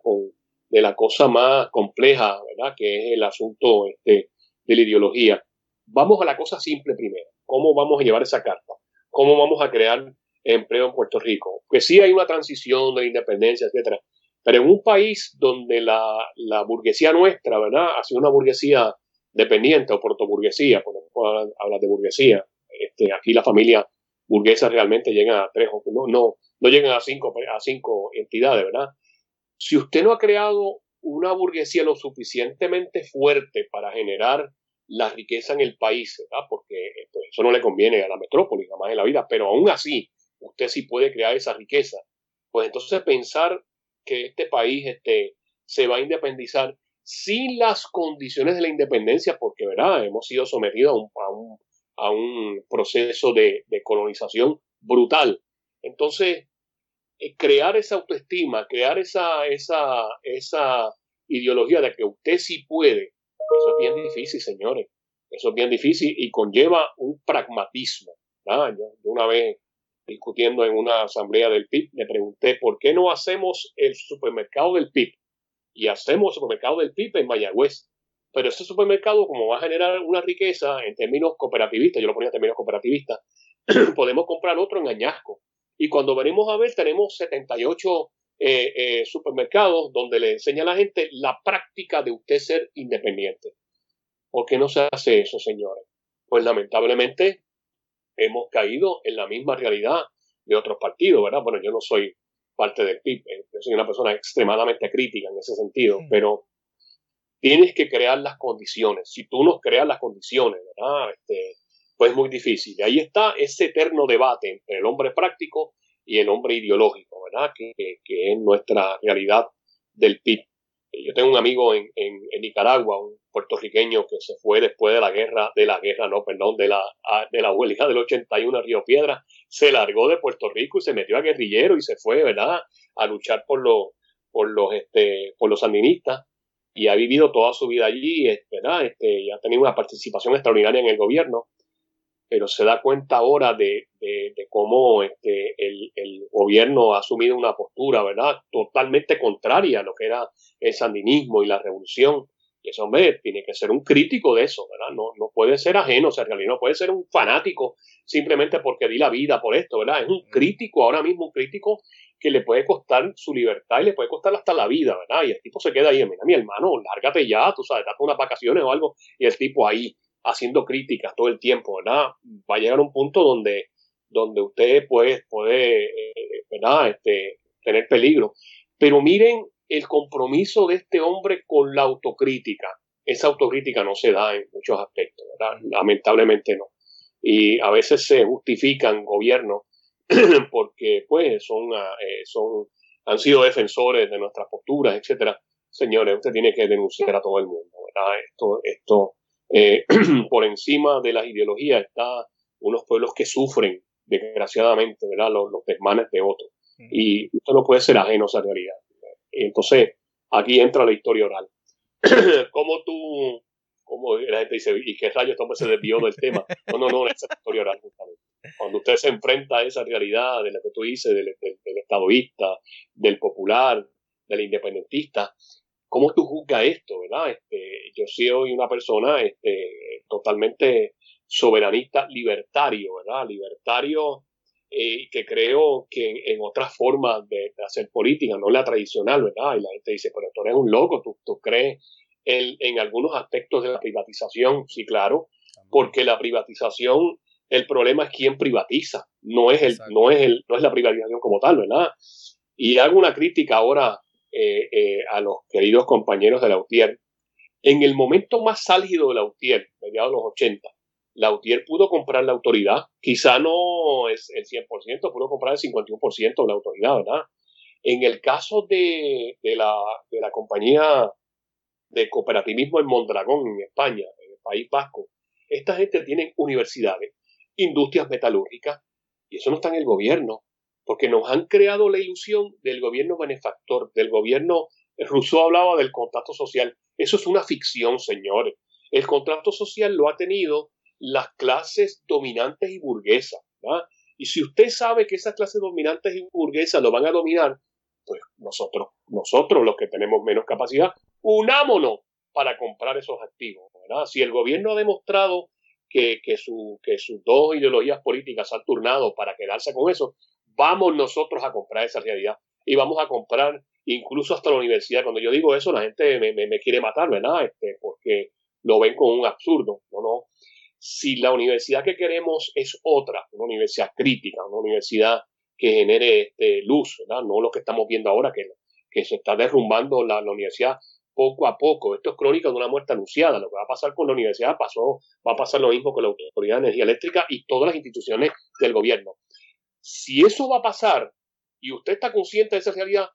de la cosa más compleja, ¿verdad? que es el asunto este, de la ideología. Vamos a la cosa simple primero. ¿Cómo vamos a llevar esa carta? ¿Cómo vamos a crear empleo en Puerto Rico? Que sí hay una transición de la independencia, etcétera, pero en un país donde la, la burguesía nuestra, ¿verdad? Ha sido una burguesía dependiente o protoburguesía, por ejemplo, hablar de burguesía. Este, aquí la familia burguesa realmente llega a tres no, no, no llegan a cinco, a cinco entidades, ¿verdad? Si usted no ha creado una burguesía lo suficientemente fuerte para generar la riqueza en el país, ¿verdad? Porque pues, eso no le conviene a la metrópoli jamás en la vida, pero aún así usted sí puede crear esa riqueza. Pues entonces pensar que este país este, se va a independizar sin las condiciones de la independencia, porque ¿verdad? hemos sido sometidos a un, a un, proceso de, colonización brutal. Entonces, eh, crear esa autoestima, crear esa, esa, esa ideología de que usted sí puede, eso es bien difícil, señores. Eso es bien difícil y conlleva un pragmatismo. Una vez discutiendo en una asamblea del PIB, le pregunté por qué no hacemos el supermercado del PIB y hacemos el supermercado del PIB en Mayagüez. Pero ese supermercado, como va a generar una riqueza en términos cooperativistas, yo lo ponía en términos cooperativistas, [clears throat] podemos comprar otro en Añasco. Y cuando venimos a ver, tenemos 78 eh, eh, supermercados donde le enseña a la gente la práctica de usted ser independiente. ¿Por qué no se hace eso, señores? Pues lamentablemente hemos caído en la misma realidad de otros partidos, ¿verdad? Bueno, yo no soy parte del PIB, eh, yo soy una persona extremadamente crítica en ese sentido, pero tienes que crear las condiciones. Si tú no creas las condiciones, ¿verdad? Este, pues es muy difícil. Y ahí está ese eterno debate entre el hombre práctico y el hombre ideológico, ¿verdad? Que, que es nuestra realidad del PIB. Yo tengo un amigo en, en, Nicaragua, un puertorriqueño que se fue después de la guerra, de la guerra, no, perdón, de la, de la huelga del 81 a Río Piedra, se largó de Puerto Rico y se metió a guerrillero y se fue, ¿verdad?, a luchar por los, por los, este, por los sandinistas y ha vivido toda su vida allí, ¿verdad?, este, y ha tenido una participación extraordinaria en el gobierno pero se da cuenta ahora de, de, cómo este, el, el, gobierno ha asumido una postura, ¿verdad?, totalmente contraria a lo que era el sandinismo y la revolución. Y ese hombre tiene que ser un crítico de eso, ¿verdad? No, no puede ser ajeno, o sea, realidad no puede ser un fanático simplemente porque di la vida por esto, ¿verdad? Es un crítico, ahora mismo un crítico que le puede costar su libertad y le puede costar hasta la vida, ¿verdad? Y el tipo se queda ahí, mira, mi hermano, lárgate ya, tú sabes, date unas vacaciones o algo, y el tipo ahí haciendo críticas todo el tiempo, ¿verdad? Va a llegar un punto donde, donde usted puede, puede eh, ¿verdad? Este, tener peligro. Pero miren el compromiso de este hombre con la autocrítica. Esa autocrítica no se da en muchos aspectos, ¿verdad? Lamentablemente no. Y a veces se justifican gobiernos [clears throat] porque pues son, ah, eh, son, han sido defensores de nuestras posturas, etcétera. Señores, usted tiene que denunciar a todo el mundo, ¿verdad? Esto, esto, eh, [clears throat] por encima de las ideologías está unos pueblos que sufren, desgraciadamente, ¿verdad? Los, desmanes de otros. Y esto no puede ser ajeno a esa realidad. Entonces, aquí entra la historia oral. [clears throat] ¿Cómo tú, como la gente dice, y qué rayos este hombre se desvió del tema? No, no, no, es la historia oral justamente. Cuando usted se enfrenta a esa realidad de la que tú dices, del, del, del estadoísta, del popular, del independentista. ¿Cómo tú juzgas esto, verdad? Este, yo soy una persona este, totalmente soberanista, libertario, ¿verdad? Libertario eh, que creo que en, otras formas de, hacer política, no la tradicional, ¿verdad? Y la gente dice, pero tú eres un loco, tú, tú crees en, en algunos aspectos de la privatización, sí, claro, porque la privatización, el problema es quién privatiza, no es, el, no es, el, no es la privatización como tal, ¿verdad? Y hago una crítica ahora eh, eh, a los queridos compañeros de la UTIER. En el momento más álgido de la UTIER, mediados de los 80, la UTIER pudo comprar la autoridad, quizá no es el 100%, pudo comprar el 51% de la autoridad, ¿verdad? En el caso de, de, la, de la compañía de cooperativismo en Mondragón, en España, en el País Vasco, esta gente tiene universidades, industrias metalúrgicas, y eso no está en el gobierno, porque nos han creado la ilusión del gobierno benefactor, del gobierno, Rousseau hablaba del contrato social, eso es una ficción, señores. El contrato social lo ha tenido las clases dominantes y burguesas. Y si usted sabe que esas clases dominantes y burguesas lo van a dominar, pues nosotros, nosotros los que tenemos menos capacidad, unámonos para comprar esos activos. Si el gobierno ha demostrado que, que sus dos ideologías políticas han turnado para quedarse con eso, vamos nosotros a comprar esa realidad y vamos a comprar incluso hasta la universidad. Cuando yo digo eso, la gente me, quiere matar, ¿verdad? Este, porque lo ven como un absurdo. No, no si la universidad que queremos es otra, una universidad crítica, una universidad que genere este, luz, ¿verdad? no lo que estamos viendo ahora, que, que se está derrumbando la, universidad poco a poco. Esto es crónica de una muerte anunciada. Lo que va a pasar con la universidad pasó, va a pasar lo mismo con la Autoridad de Energía Eléctrica y todas las instituciones del gobierno. Si eso va a pasar y usted está consciente de esa realidad,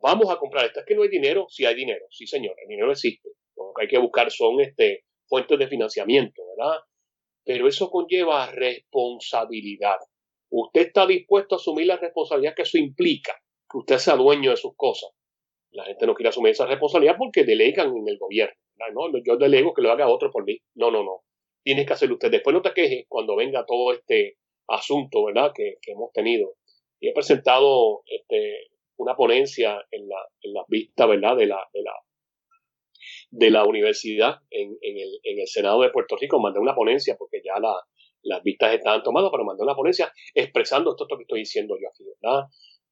vamos a comprar esto. Es que no hay dinero, sí hay dinero, sí señor, el dinero existe. Lo que hay que buscar son este, fuentes de financiamiento, ¿verdad? pero eso conlleva responsabilidad. Usted está dispuesto a asumir la responsabilidad que eso implica, que usted sea dueño de sus cosas. La gente no quiere asumir esa responsabilidad porque delegan en el gobierno. No, yo delego que lo haga otro por mí. No, no, no. Tienes que hacerlo usted. Después no te quejes cuando venga todo este asunto, ¿verdad? Que, hemos tenido. Y he presentado este, una ponencia en la, en la vista, ¿verdad? De la, de la de la universidad en, el, en el Senado de Puerto Rico. Mandé una ponencia porque ya las vistas estaban tomadas, pero mandé una ponencia expresando esto, que estoy diciendo yo aquí, ¿verdad?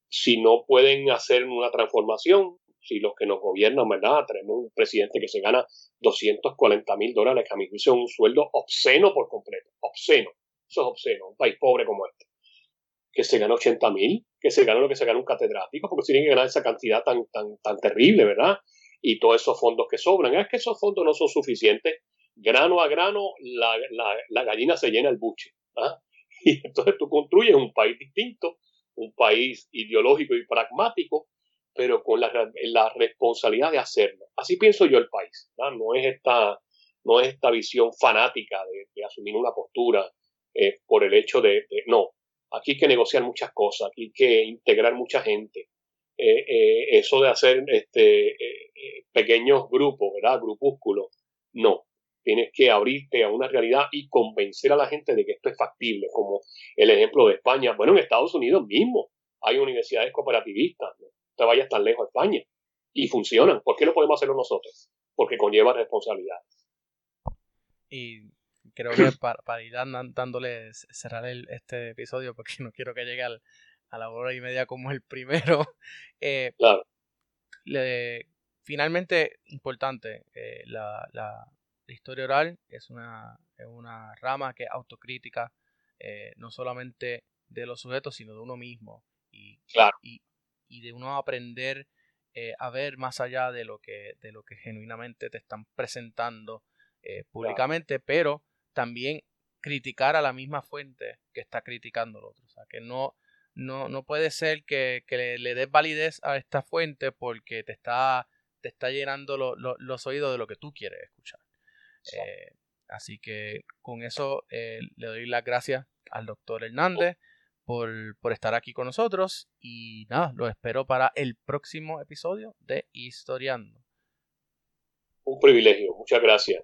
Si no pueden hacer una transformación, si los que nos gobiernan, ¿verdad? Tenemos un presidente que se gana 240 mil dólares, que a mi juicio es un sueldo obsceno por completo, obsceno, eso es obsceno, un país pobre como este, que se gana 80 mil, que se gana lo que se gana un catedrático, porque tienen que ganar esa cantidad tan, tan, tan terrible, ¿verdad? y todos esos fondos que sobran. Es que esos fondos no son suficientes. Grano a grano, la, la, gallina se llena el buche. ¿ah? [laughs] Y entonces tú construyes un país distinto, un país ideológico y pragmático, pero con la, la responsabilidad de hacerlo. Así pienso yo el país. No, es esta, no es esta visión fanática de, asumir una postura eh, por el hecho de, de, no, aquí hay que negociar muchas cosas, aquí hay que integrar mucha gente, eh, eh, eso de hacer este, eh, pequeños grupos, ¿verdad? Grupúsculos. No. Tienes que abrirte a una realidad y convencer a la gente de que esto es factible, como el ejemplo de España. Bueno, en Estados Unidos mismo hay universidades cooperativistas. No te vayas tan lejos a España. Y funcionan. ¿Por qué no podemos hacerlo nosotros? Porque conlleva responsabilidad. Y creo que para, ir dándole cerrar este episodio, porque no quiero que llegue al, a la hora y media como el primero. [laughs] Eh, claro. finalmente, importante, eh, la, la, historia oral es una, es una rama que es autocrítica, eh, no solamente de los sujetos, sino de uno mismo. Y, claro. y, y de uno aprender a ver más allá de lo que, de lo que genuinamente te están presentando públicamente, pero también criticar a la misma fuente que está criticando el otro. O sea, que no, no, no puede ser que, le, des validez a esta fuente porque te está, te está llenando los oídos de lo que tú quieres escuchar. Eh, así que con eso eh, le doy las gracias al doctor Hernández por, por, estar aquí con nosotros y nada, lo espero para el próximo episodio de Historiando. Un privilegio, muchas gracias.